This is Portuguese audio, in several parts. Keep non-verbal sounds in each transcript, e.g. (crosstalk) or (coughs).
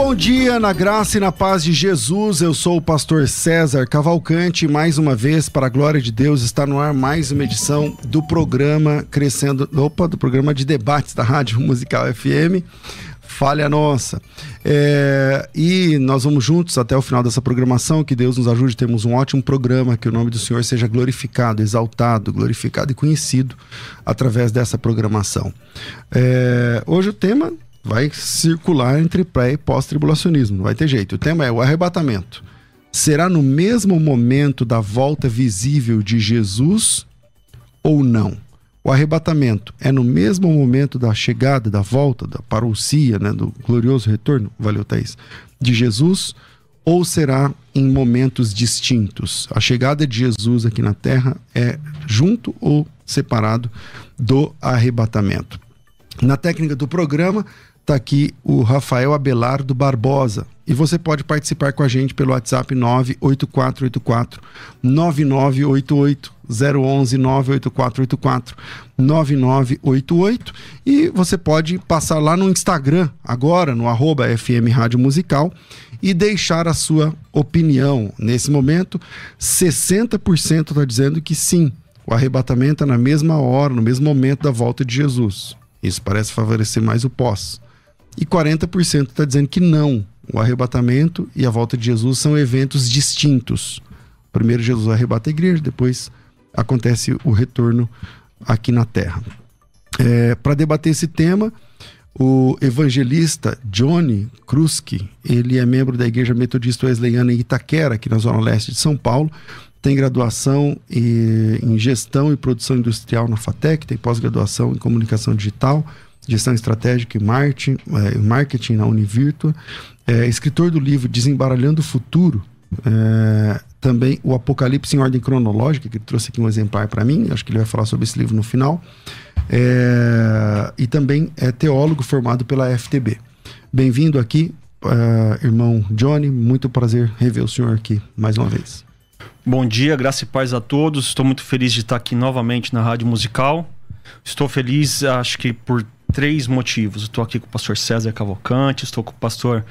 Bom dia na graça e na paz de Jesus. Eu sou o pastor César Cavalcante. Mais uma vez, para a glória de Deus, está no ar mais uma edição do programa Crescendo. Opa, do programa de debates da Rádio Musical FM. Falha nossa. É, e nós vamos juntos até o final dessa programação. Que Deus nos ajude. Temos um ótimo programa. Que o nome do Senhor seja glorificado, exaltado, glorificado e conhecido através dessa programação. É, hoje o tema vai circular entre pré e pós-tribulacionismo, não vai ter jeito. O tema é o arrebatamento. Será no mesmo momento da volta visível de Jesus ou não? O arrebatamento é no mesmo momento da chegada, da volta, da parousia, né, do glorioso retorno, valeu Thaís, de Jesus, ou será em momentos distintos? A chegada de Jesus aqui na terra é junto ou separado do arrebatamento. Na técnica do programa, está aqui o Rafael Abelardo Barbosa. E você pode participar com a gente pelo WhatsApp 98484 9988 011 98484 9988 e você pode passar lá no Instagram agora no arroba FM Rádio Musical e deixar a sua opinião. Nesse momento, 60% está dizendo que sim, o arrebatamento é na mesma hora, no mesmo momento da volta de Jesus. Isso parece favorecer mais o pós e 40% está dizendo que não. O arrebatamento e a volta de Jesus são eventos distintos. Primeiro Jesus arrebata a igreja, depois acontece o retorno aqui na terra. É, Para debater esse tema, o evangelista Johnny Kruski, ele é membro da Igreja Metodista Wesleyana em Itaquera, aqui na Zona Leste de São Paulo. Tem graduação em gestão e produção industrial na FATEC, tem pós-graduação em comunicação digital, gestão estratégica e marketing, é, marketing na Univirtua, é, escritor do livro Desembaralhando o Futuro, é, também o Apocalipse em Ordem Cronológica, que ele trouxe aqui um exemplar para mim, acho que ele vai falar sobre esse livro no final, e também é teólogo formado pela FTB. Bem-vindo aqui, irmão Johnny, muito prazer rever o senhor aqui mais uma vez. Bom dia, graça e paz a todos. Estou muito feliz de estar aqui novamente na Rádio Musical. Estou feliz, acho que por três motivos. Estou aqui com o pastor César Cavalcante, estou com o pastor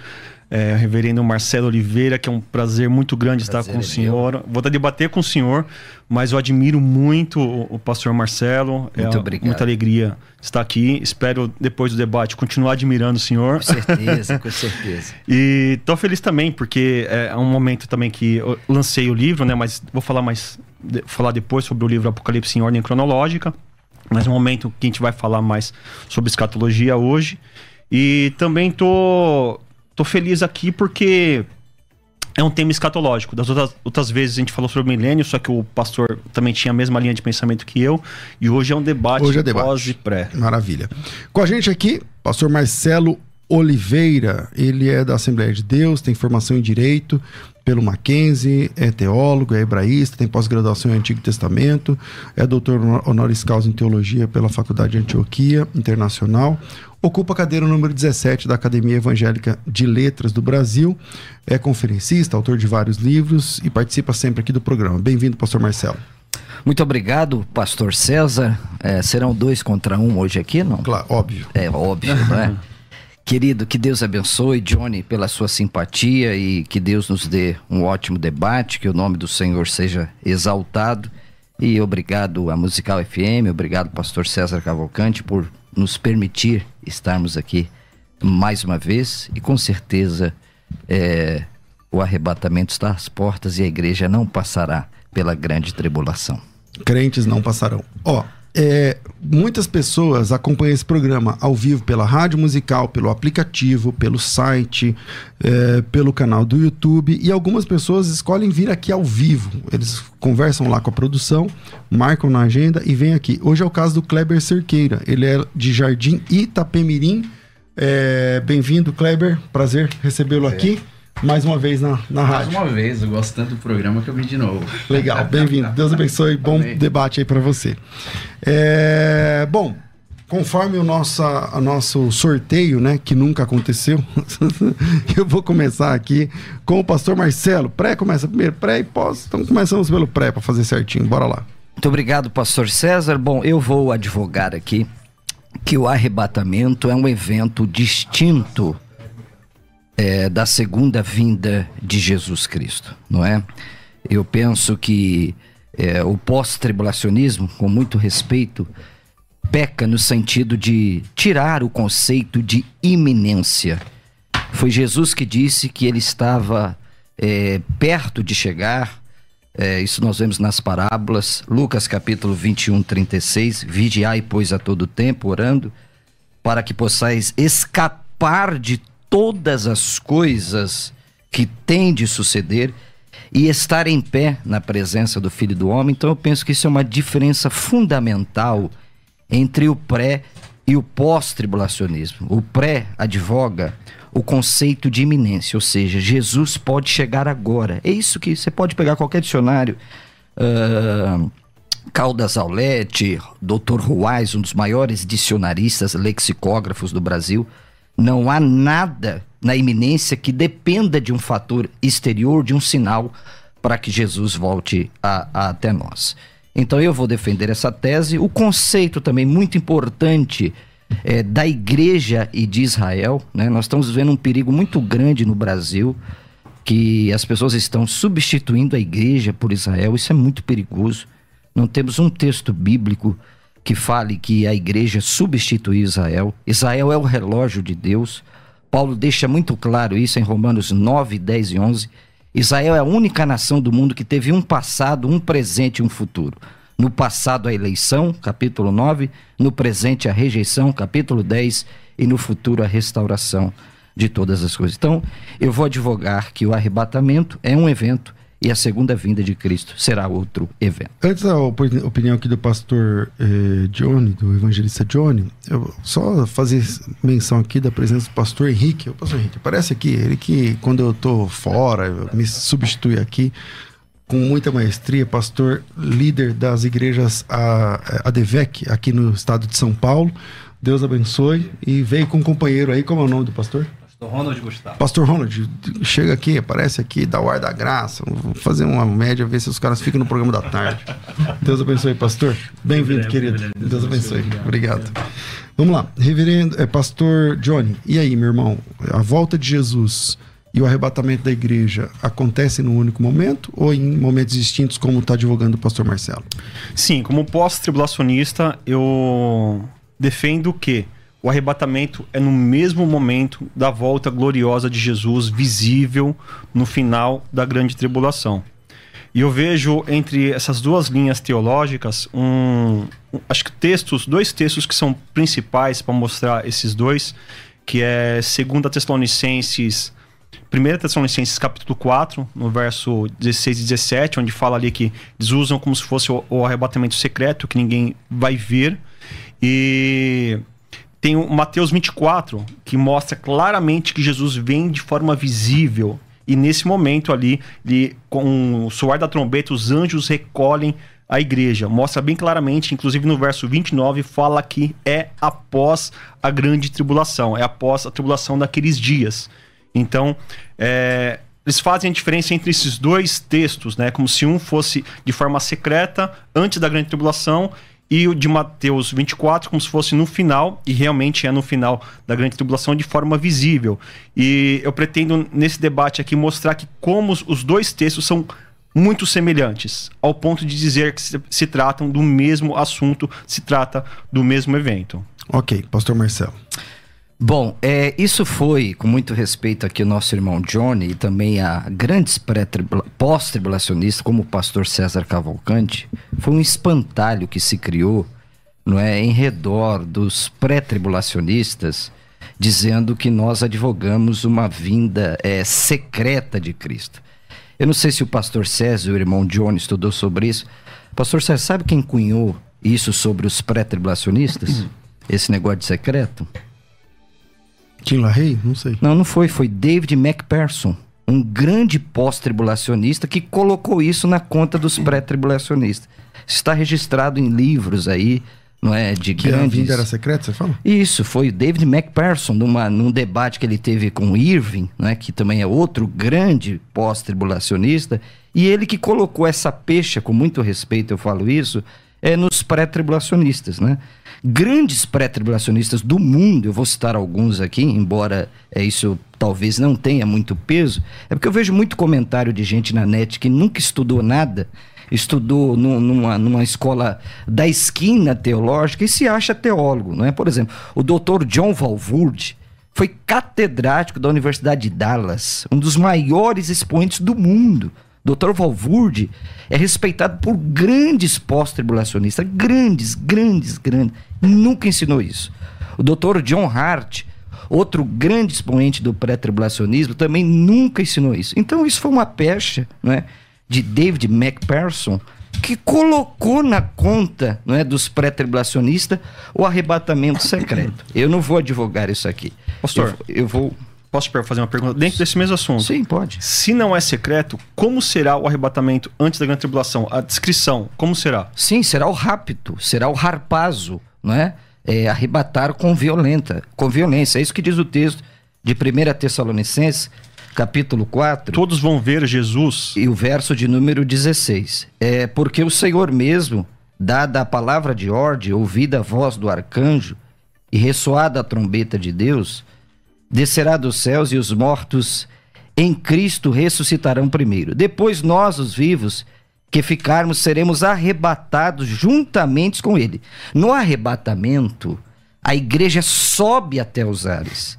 é, reverendo Marcelo Oliveira, que é um prazer muito grande prazer estar com o senhor. Meu. Vou debater com o senhor, mas eu admiro muito o, o pastor Marcelo. Muito é, obrigado. Muita alegria estar aqui. Espero, depois do debate, continuar admirando o senhor. Com certeza, com certeza. (laughs) e estou feliz também, porque é um momento também que eu lancei o livro, né? Mas vou falar mais, falar depois sobre o livro Apocalipse em Ordem Cronológica mas um momento que a gente vai falar mais sobre escatologia hoje. E também tô, tô feliz aqui porque é um tema escatológico. Das outras, outras vezes a gente falou sobre o milênio, só que o pastor também tinha a mesma linha de pensamento que eu. E hoje é um debate, hoje é debate. pós e pré. Maravilha. Com a gente aqui, pastor Marcelo Oliveira. Ele é da Assembleia de Deus, tem formação em Direito, pelo Mackenzie, é teólogo, é hebraísta, tem pós-graduação em Antigo Testamento, é doutor honoris causa em teologia pela Faculdade de Antioquia Internacional, ocupa a cadeira número 17 da Academia Evangélica de Letras do Brasil, é conferencista, autor de vários livros e participa sempre aqui do programa. Bem-vindo, pastor Marcelo. Muito obrigado, pastor César. É, serão dois contra um hoje aqui, não? Claro, óbvio. É óbvio, não é? (laughs) Querido, que Deus abençoe, Johnny, pela sua simpatia e que Deus nos dê um ótimo debate, que o nome do Senhor seja exaltado. E obrigado à Musical FM, obrigado, pastor César Cavalcante, por nos permitir estarmos aqui mais uma vez. E com certeza é, o arrebatamento está às portas e a igreja não passará pela grande tribulação. Crentes não passarão. Ó, é, muitas pessoas acompanham esse programa ao vivo pela rádio musical, pelo aplicativo, pelo site, é, pelo canal do YouTube e algumas pessoas escolhem vir aqui ao vivo. Eles conversam lá com a produção, marcam na agenda e vêm aqui. Hoje é o caso do Kleber Cerqueira. Ele é de Jardim Itapemirim. É, Bem-vindo, Kleber. Prazer recebê-lo aqui mais uma vez na, na rádio. Mais uma vez, eu gosto tanto do programa que eu vim de novo. Legal, (laughs) bem-vindo. Deus abençoe, bom Amém. debate aí para você. É, bom, conforme o nosso, o nosso sorteio, né, que nunca aconteceu, (laughs) eu vou começar aqui com o pastor Marcelo. Pré começa primeiro, pré e pós. Então começamos pelo pré para fazer certinho. Bora lá. Muito obrigado, pastor César. Bom, eu vou advogar aqui que o arrebatamento é um evento distinto é, da segunda vinda de Jesus Cristo, não é? Eu penso que é, o pós-tribulacionismo, com muito respeito, peca no sentido de tirar o conceito de iminência. Foi Jesus que disse que ele estava é, perto de chegar. É, isso nós vemos nas parábolas, Lucas capítulo 21, 36. Vigiai, pois, a todo tempo, orando, para que possais escapar de todas as coisas que têm de suceder e estar em pé na presença do Filho do Homem. Então eu penso que isso é uma diferença fundamental entre o pré e o pós-tribulacionismo. O pré advoga o conceito de iminência, ou seja, Jesus pode chegar agora. É isso que você pode pegar qualquer dicionário. Uh, Caldas Aulete, Dr. Ruais, um dos maiores dicionaristas, lexicógrafos do Brasil, não há nada na iminência que dependa de um fator exterior, de um sinal, para que Jesus volte a, a, até nós. Então eu vou defender essa tese. O conceito também muito importante é, da igreja e de Israel. Né? Nós estamos vendo um perigo muito grande no Brasil, que as pessoas estão substituindo a igreja por Israel. Isso é muito perigoso. Não temos um texto bíblico que fale que a igreja substituiu Israel. Israel é o relógio de Deus. Paulo deixa muito claro isso em Romanos 9, 10 e 11. Israel é a única nação do mundo que teve um passado, um presente e um futuro. No passado, a eleição, capítulo 9. No presente, a rejeição, capítulo 10. E no futuro, a restauração de todas as coisas. Então, eu vou advogar que o arrebatamento é um evento e a segunda vinda de Cristo será outro evento. Antes da opinião aqui do pastor eh, Johnny, do evangelista Johnny, eu só fazer menção aqui da presença do pastor Henrique. O pastor Henrique, aparece aqui, ele que quando eu tô fora, me substitui aqui com muita maestria, pastor líder das igrejas ADVEC aqui no estado de São Paulo. Deus abençoe e veio com um companheiro aí, como é o nome do pastor? Pastor Ronald Gustavo. Pastor Ronald, chega aqui, aparece aqui, dá o ar da graça. Vou fazer uma média, ver se os caras ficam no programa da tarde. (laughs) Deus abençoe, pastor. Bem-vindo, querido. Deus abençoe. Obrigado. Vamos lá. Reverendo, é, pastor Johnny, e aí, meu irmão? A volta de Jesus e o arrebatamento da igreja acontece num único momento ou em momentos distintos, como está divulgando o pastor Marcelo? Sim, como pós-tribulacionista, eu defendo que o arrebatamento é no mesmo momento da volta gloriosa de Jesus, visível no final da grande tribulação. E eu vejo entre essas duas linhas teológicas um, acho que textos, dois textos que são principais para mostrar esses dois, que é 2 Tessalonicenses 1 Tessalonicenses capítulo 4, no verso 16 e 17, onde fala ali que eles usam como se fosse o, o arrebatamento secreto, que ninguém vai ver. E tem o Mateus 24, que mostra claramente que Jesus vem de forma visível. E nesse momento ali, ele, com o soar da trombeta, os anjos recolhem a igreja. Mostra bem claramente, inclusive no verso 29, fala que é após a grande tribulação, é após a tribulação daqueles dias. Então, é, eles fazem a diferença entre esses dois textos, né? Como se um fosse de forma secreta, antes da grande tribulação, e o de Mateus 24 como se fosse no final, e realmente é no final da grande tribulação de forma visível. E eu pretendo nesse debate aqui mostrar que como os dois textos são muito semelhantes, ao ponto de dizer que se, tratam do mesmo assunto, se trata do mesmo evento. Ok, pastor Marcelo. Bom, é, isso foi, com muito respeito aqui, o nosso irmão Johnny e também a grandes pós-tribulacionistas, como o pastor César Cavalcante, foi um espantalho que se criou não é, em redor dos pré-tribulacionistas, dizendo que nós advogamos uma vinda é, secreta de Cristo. Eu não sei se o pastor César o irmão Johnny estudou sobre isso. Pastor César, sabe quem cunhou isso sobre os pré-tribulacionistas? Esse negócio de secreto? Tim LaHaye? Não sei. Não, não foi. Foi David MacPherson, um grande pós-tribulacionista que colocou isso na conta dos pré-tribulacionistas. Está registrado em livros aí, não é? De Que a grandes... vida era secreta, você fala? Isso, foi o David MacPherson, numa, num debate que ele teve com Irving, né, que também é outro grande pós-tribulacionista, e ele que colocou essa pecha, com muito respeito eu falo isso, é nos pré-tribulacionistas. Né? Grandes pré-tribulacionistas do mundo, eu vou citar alguns aqui, embora é, isso talvez não tenha muito peso, é porque eu vejo muito comentário de gente na net que nunca estudou nada, estudou nu- numa, numa escola da esquina teológica e se acha teólogo, não é? Por exemplo, o doutor John Valvoorde foi catedrático da Universidade de Dallas, um dos maiores expoentes do mundo. Dr. Valvoorde é respeitado por grandes pós-tribulacionistas, grandes, grandes, grandes. Nunca ensinou isso. O Dr. John Hart, outro grande expoente do pré-tribulacionismo, também nunca ensinou isso. Então isso foi uma pecha, não é, de David MacPherson que colocou na conta não é, dos pré-tribulacionistas o arrebatamento secreto. Eu não vou advogar isso aqui. Pastor. eu, eu vou. Posso fazer uma pergunta dentro desse mesmo assunto? Sim, pode. Se não é secreto, como será o arrebatamento antes da grande tribulação? A descrição, como será? Sim, será o rapto, será o harpazo, não é? é arrebatar com violenta, com violência. É isso que diz o texto de 1 Tessalonicenses, capítulo 4. Todos vão ver Jesus. E o verso de número 16. É porque o Senhor mesmo, dada a palavra de ordem, ouvida a voz do arcanjo e ressoada a trombeta de Deus, descerá dos céus e os mortos em Cristo ressuscitarão primeiro. Depois nós, os vivos, que ficarmos, seremos arrebatados juntamente com ele. No arrebatamento, a igreja sobe até os ares.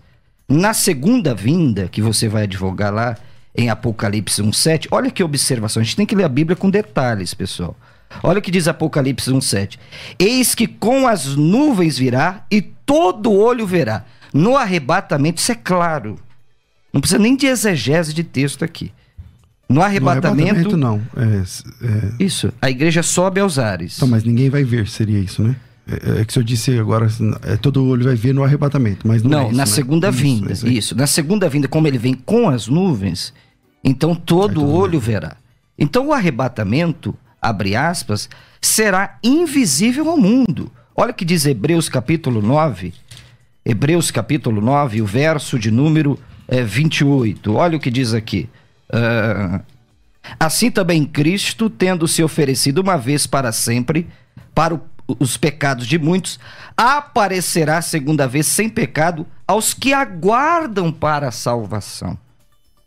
Na segunda vinda, que você vai advogar lá em Apocalipse 1:7, olha que observação, a gente tem que ler a Bíblia com detalhes, pessoal. Olha o que diz Apocalipse 1:7. Eis que com as nuvens virá e todo olho verá. No arrebatamento, isso é claro. Não precisa nem de exegese de texto aqui. No No arrebatamento, não. É, é, isso, a igreja sobe aos ares. Então, mas ninguém vai ver, seria isso, né? É, é que se eu disse agora, é, todo olho vai ver no arrebatamento, mas não, Não, é isso, na né? segunda Isso, vinda. isso. Isso, Na segunda vinda, como ele vem com as nuvens, então todo todo olho verá. Então o arrebatamento, abre aspas, será invisível ao mundo. Olha o que diz Hebreus capítulo 9. Hebreus capítulo 9, o verso de número eh, 28. Olha o que diz aqui. Ah, Assim também Cristo, tendo se oferecido uma vez para sempre, para o- os pecados de muitos, aparecerá segunda vez sem pecado aos que aguardam para a salvação.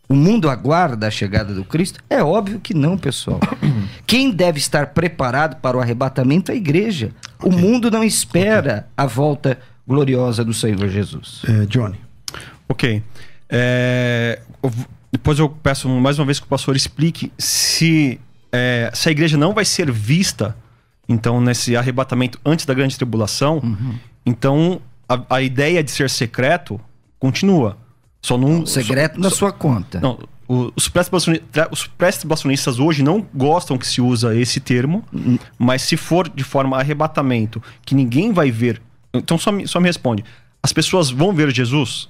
O mundo aguarda a chegada do Cristo? É óbvio que não, pessoal. (coughs) Quem deve estar preparado para o arrebatamento é a igreja. O mundo não espera a volta gloriosa do Senhor Jesus. É, Johnny. Ok. É, depois eu peço mais uma vez que o pastor explique se, é, se a igreja não vai ser vista, então, nesse arrebatamento antes da grande tribulação, Uhum. então a, a ideia de ser secreto continua. Só não. Secreto na só- sua conta. Não, o- os pré-tribulacionistas hoje não gostam que se usa esse termo, mas se for de forma arrebatamento, que ninguém vai ver. Então só me, só me responde. As pessoas vão ver Jesus?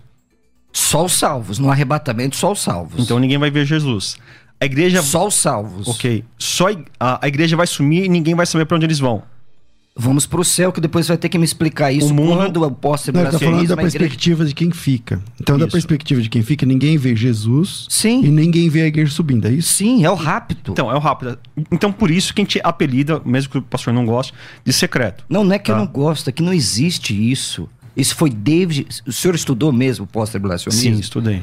Só os salvos. No arrebatamento, só os salvos. Então ninguém vai ver Jesus. A igreja. Só os salvos. Ok. Só a, a igreja vai sumir e ninguém vai saber para onde eles vão. Vamos pro céu, que depois vai ter que me explicar isso O mundo- quando eu Não, posso ele tá falando da a igreja... perspectiva de quem fica. Então, da Isso. perspectiva de quem fica, ninguém vê Jesus Sim. e ninguém vê a igreja subindo, é isso? Sim, é o rapto. Então, é o rápido. Então, por isso que a gente apelida, mesmo que o pastor não goste, de secreto. Não, não é que eu Tá. não gosto, é que não existe isso. Isso foi David... O senhor estudou mesmo pós-tribulacionismo? Sim, estudei.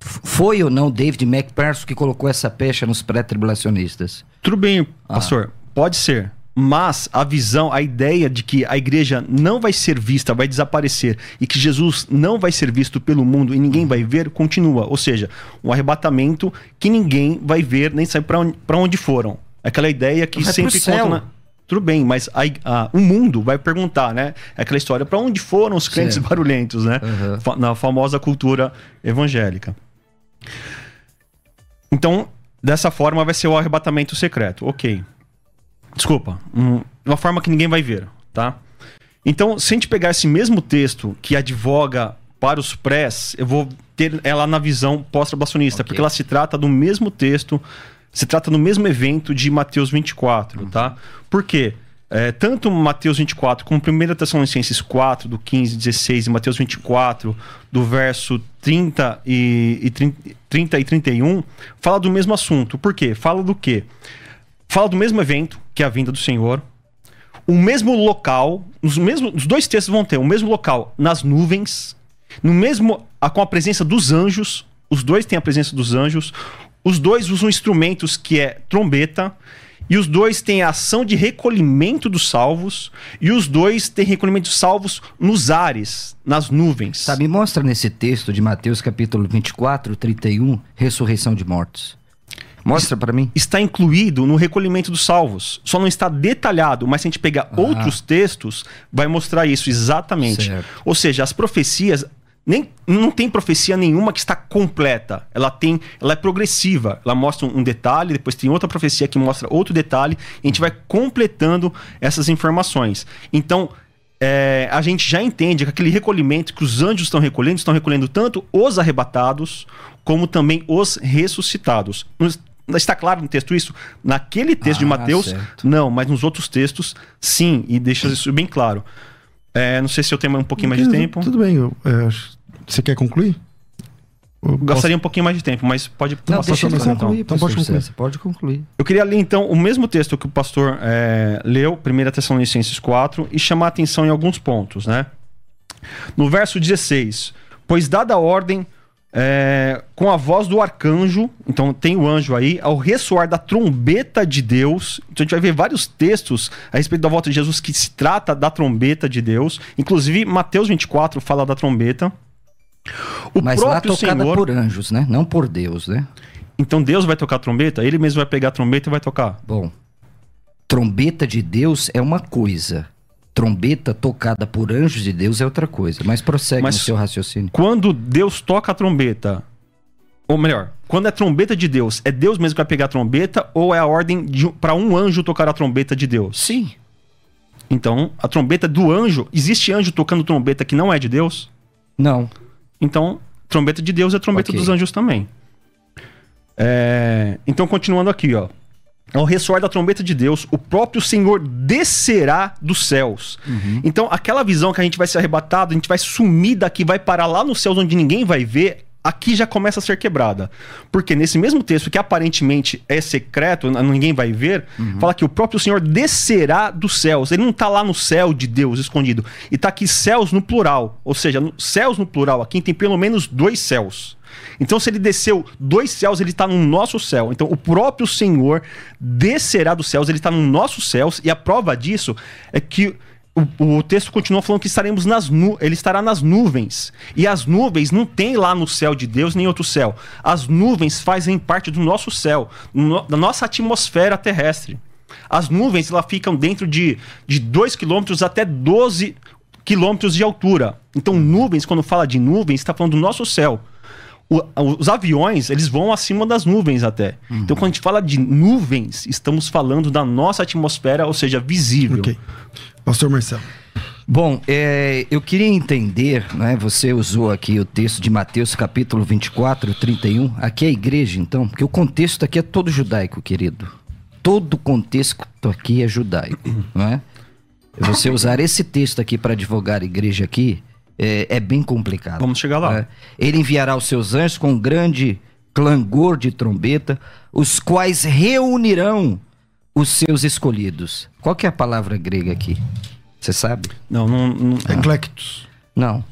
Foi ou não David MacPherson que colocou essa pecha nos pré-tribulacionistas? Tudo bem, Ah. pastor. Pode ser. Mas a visão, a ideia de que a igreja não vai ser vista, vai desaparecer e que Jesus não vai ser visto pelo mundo e ninguém vai ver, continua. Ou seja, um arrebatamento que ninguém vai ver nem sabe para onde, pra onde foram. Aquela ideia que Vai sempre conta na... Tudo bem, mas a, a- o mundo vai perguntar, né? É Aquela história, para onde foram os crentes Certo. barulhentos, né? Uhum. Na famosa cultura evangélica. Então, dessa forma vai ser o arrebatamento secreto. Ok. Desculpa. um- uma forma que ninguém vai ver, tá? Então, se a gente pegar esse mesmo texto que advoga para os prés, eu vou ter ela na visão pós-trabacionista, Ok. porque ela se trata do mesmo texto, se trata do mesmo evento de Mateus 24, tá? Por quê? É, tanto Mateus 24 como 1 Tessalonicenses 4, do 15, 16, e Mateus 24, do verso 30 e, e 30, 30 e 31, fala do mesmo assunto. Por quê? Fala do quê? Fala do mesmo evento, que é a vinda do Senhor, o mesmo local, os, mesmos, os dois textos vão ter o mesmo local nas nuvens, no mesmo com a presença dos anjos, os dois têm a presença dos anjos, os dois usam instrumentos que é trombeta, e os dois têm a ação de recolhimento dos salvos, e os dois têm recolhimento dos salvos nos ares, nas nuvens. Me mostra nesse texto de Mateus capítulo 24, 31, ressurreição de mortos. Mostra pra mim. está incluído no recolhimento dos salvos. Só não está detalhado, mas se a gente pegar outros textos, vai mostrar isso exatamente. Certo. Ou seja, as profecias nem não tem profecia nenhuma que está completa. Ela tem, ela é progressiva. Ela mostra um, um detalhe, depois tem outra profecia que mostra outro detalhe, e a gente vai completando essas informações. Então, é, a gente já entende que aquele recolhimento que os anjos estão recolhendo, estão recolhendo tanto os arrebatados, como também os ressuscitados. Nos- Está claro no texto isso? Naquele texto de Ah, Mateus, certo. não, mas nos outros textos, sim, e deixa isso bem claro. É, não sei se eu tenho um pouquinho mais de tempo. Tudo bem. eu, é, você quer concluir? Eu posso- Gastaria um pouquinho mais de tempo, mas pode Não, deixa ele então, concluir, então pode pastor concluir. César, pode concluir. Eu queria ler então o mesmo texto que o pastor é, leu, 1 Tessalonicenses 4, e chamar a atenção em alguns pontos, né? No verso 16, pois dada a ordem é, com a voz do arcanjo, então tem o anjo aí, ao ressoar da trombeta de Deus. Então a gente vai ver vários textos a respeito da volta de Jesus que se trata da trombeta de Deus. Inclusive, Mateus 24 fala da trombeta. O Mas lá próprio tocada Senhor. por anjos, né? Não por Deus, né? Então Deus vai tocar a trombeta, ele mesmo vai pegar a trombeta e vai tocar. Bom, trombeta de Deus é uma coisa. Trombeta tocada por anjos de Deus é outra coisa. Mas prossegue Mas- no seu raciocínio. Quando Deus toca a trombeta, ou melhor, quando é trombeta de Deus, é Deus mesmo que vai pegar a trombeta ou é a ordem para um anjo tocar a trombeta de Deus? Sim. Então, a trombeta do anjo, existe anjo tocando trombeta que não é de Deus? Não. Então, trombeta de Deus é trombeta Ok. dos anjos também. É, Então, continuando aqui, ó. Ao ressoar da trombeta de Deus, o próprio Senhor descerá dos céus. Então, aquela visão que a gente vai ser arrebatado, a gente vai sumir daqui, vai parar lá nos céus onde ninguém vai ver, aqui já começa a ser quebrada. Porque nesse mesmo texto, que aparentemente é secreto, ninguém vai ver, fala que o próprio Senhor descerá dos céus. Ele não está lá no céu de Deus escondido. E está aqui céus no plural. Ou seja, céus no plural aqui tem pelo menos dois céus. Então, se ele desceu dois céus, ele está no nosso céu. Então, o próprio Senhor descerá dos céus, ele está no nossos céus, e a prova disso é que o, o texto continua falando que estaremos nas nu ele estará nas nuvens. E as nuvens não tem lá no céu de Deus nem outro céu. As nuvens fazem parte do nosso céu, no- da nossa atmosfera terrestre. As nuvens elas ficam dentro de, de 2 quilômetros até 12 quilômetros de altura. Então, nuvens, quando fala de nuvens, está falando do nosso céu. O- os aviões, eles vão acima das nuvens até. Então, quando a gente fala de nuvens, estamos falando da nossa atmosfera, ou seja, visível. Ok. Pastor Marcelo. Bom, é, eu queria entender, né? Você usou aqui o texto de Mateus capítulo 24, 31. Aqui é a igreja, então, porque o contexto aqui é todo judaico, querido. Todo o contexto aqui é judaico, não é? Você usar esse texto aqui para advogar a igreja aqui é, é bem complicado. Vamos chegar lá. né? Ele enviará os seus anjos com um grande clangor de trombeta, os quais reunirão os seus escolhidos. Qual que é a palavra grega aqui? Você sabe? Não, não, não- Eclectus. Não.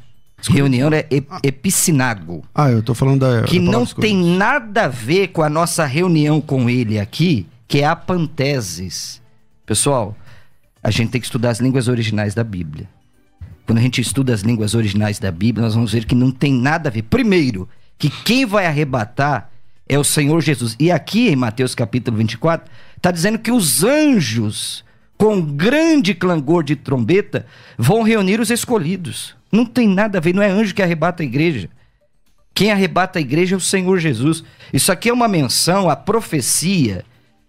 Reunião é ep- epicinago. Ah, eu tô falando da. Que da não tem nada a ver com a nossa reunião com ele aqui, que é a panteses. Pessoal, a gente tem que estudar as línguas originais da Bíblia. Quando a gente estuda as línguas originais da Bíblia, nós vamos ver que não tem nada a ver. Primeiro, que quem vai arrebatar é o Senhor Jesus. E aqui em Mateus capítulo 24, está dizendo que os anjos, com grande clangor de trombeta, vão reunir os escolhidos. Não tem nada a ver, não é anjo que arrebata a igreja. Quem arrebata a igreja é o Senhor Jesus. Isso aqui é uma menção à profecia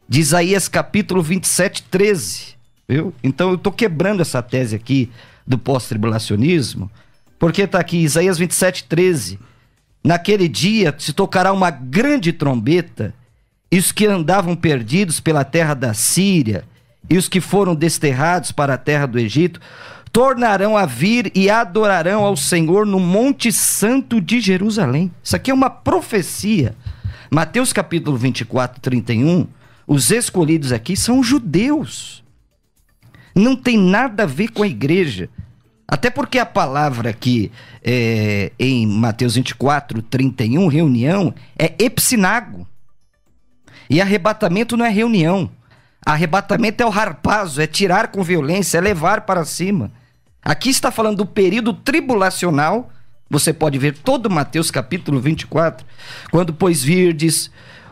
de Isaías capítulo 27, 13. Viu? Então eu estou quebrando essa tese aqui do pós-tribulacionismo, porque está aqui Isaías 27, 13. Naquele dia se tocará uma grande trombeta, e os que andavam perdidos pela terra da Síria, e os que foram desterrados para a terra do Egito, tornarão a vir e adorarão ao Senhor no Monte Santo de Jerusalém. Isso aqui é uma profecia. Mateus capítulo 24, 31, os escolhidos aqui são judeus. Não tem nada a ver com a igreja. Até porque a palavra aqui é, em Mateus 24, 31, reunião, é epsinago. E arrebatamento não é reunião. Arrebatamento é o harpazo, é tirar com violência, é levar para cima. Aqui está falando do período tribulacional. Você pode ver todo Mateus capítulo 24. Quando, pois, virdes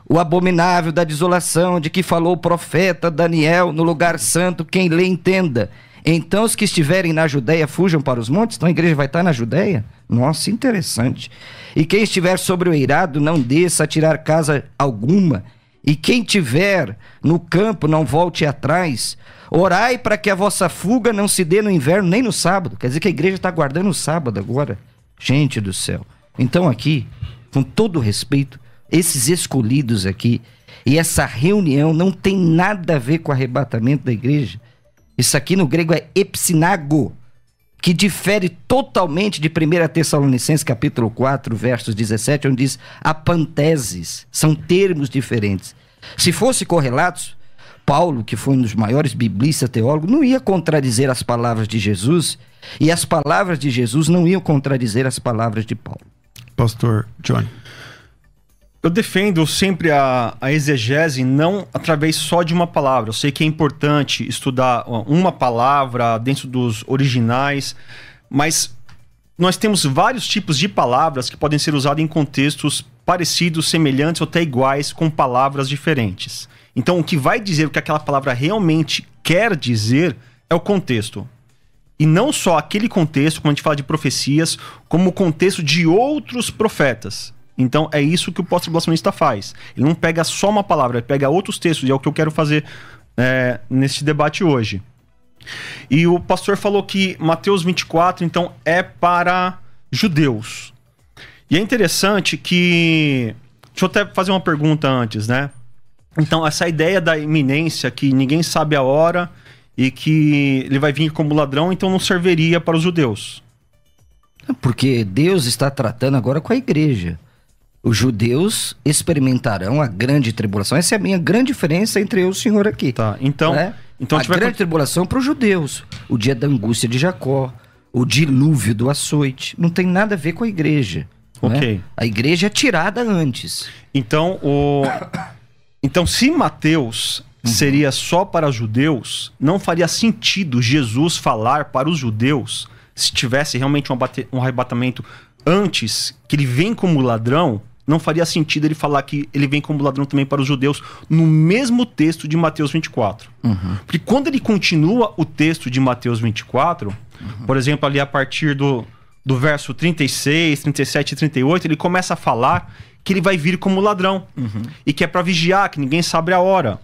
o abominável da desolação de que falou o profeta Daniel no lugar santo, quem lê entenda. Então os que estiverem na Judéia fujam para os montes. Então a igreja vai estar na Judéia? Nossa, interessante. E quem estiver sobre o eirado, não desça a tirar casa alguma. E quem tiver no campo, não volte atrás. Orai para que a vossa fuga não se dê no inverno nem no sábado. Quer dizer que a igreja está guardando o sábado agora. Gente do céu. Então, aqui, com todo respeito, esses escolhidos aqui e essa reunião não tem nada a ver com o arrebatamento da igreja. Isso aqui no grego é epsinago, que difere totalmente de 1 Tessalonicenses capítulo 4, versos 17, onde diz apanteses. São termos diferentes. Se fosse correlatos, Paulo, que foi um dos maiores biblistas teólogos, não ia contradizer as palavras de Jesus e as palavras de Jesus não iam contradizer as palavras de Paulo. Pastor Johnny. Eu defendo sempre a, a, exegese não através só de uma palavra. Eu sei que é importante estudar uma palavra dentro dos originais, mas nós temos vários tipos de palavras que podem ser usadas em contextos parecidos, semelhantes ou até iguais, com palavras diferentes. Então, o que vai dizer o que aquela palavra realmente quer dizer é o contexto. E não só aquele contexto, quando a gente fala de profecias, como o contexto de outros profetas. Então, é isso que o pós-tribulacionista faz. Ele não pega só uma palavra, ele pega outros textos, e é o que eu quero fazer é, nesse debate hoje. E o pastor falou que Mateus 24, então, é para judeus. E é interessante que. Deixa eu até fazer uma pergunta antes, né? Então, essa ideia da iminência, que ninguém sabe a hora e que ele vai vir como ladrão, então não serviria para os judeus. Porque Deus está tratando agora com a igreja. Os judeus experimentarão a grande tribulação. Essa é a minha grande diferença entre eu e o senhor aqui. Tá, então. Né? então a, a grande vai... tribulação para os judeus. O dia da angústia de Jacó. O dilúvio do açoite. Não tem nada a ver com a igreja. Ok. Né? A igreja é tirada antes. Então, o. Então, se Mateus uhum. seria só para judeus, não faria sentido Jesus falar para os judeus, se tivesse realmente um, um arrebatamento antes, que ele vem como ladrão, não faria sentido ele falar que ele vem como ladrão também para os judeus no mesmo texto de Mateus 24. Uhum. Porque quando ele continua o texto de Mateus 24, uhum. por exemplo, ali a partir do, do verso 36, 37 e 38, ele começa a falar que ele vai vir como ladrão uhum. e que é para vigiar, que ninguém sabe a hora.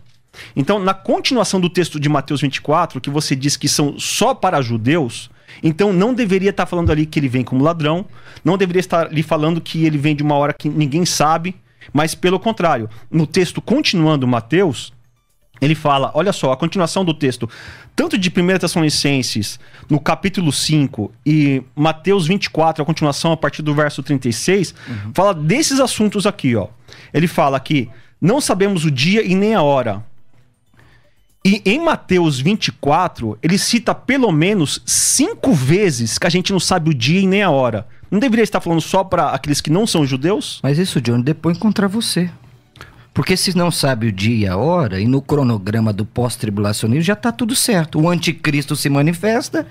Então, na continuação do texto de Mateus 24, que você diz que são só para judeus, então não deveria estar falando ali que ele vem como ladrão, não deveria estar ali falando que ele vem de uma hora que ninguém sabe, mas pelo contrário, no texto continuando Mateus, ele fala, olha só, a continuação do texto, tanto de 1 Tessalonicenses, no capítulo 5, e Mateus 24, a continuação a partir do verso 36, uhum. fala desses assuntos aqui, ó. Ele fala que não sabemos o dia e nem a hora. E em Mateus 24, ele cita pelo menos cinco vezes que a gente não sabe o dia e nem a hora. Não deveria estar falando só para aqueles que não são judeus? Mas isso, John, depois contra você. Porque se não sabe o dia e a hora, e no cronograma do pós-tribulacionismo já está tudo certo. O anticristo se manifesta,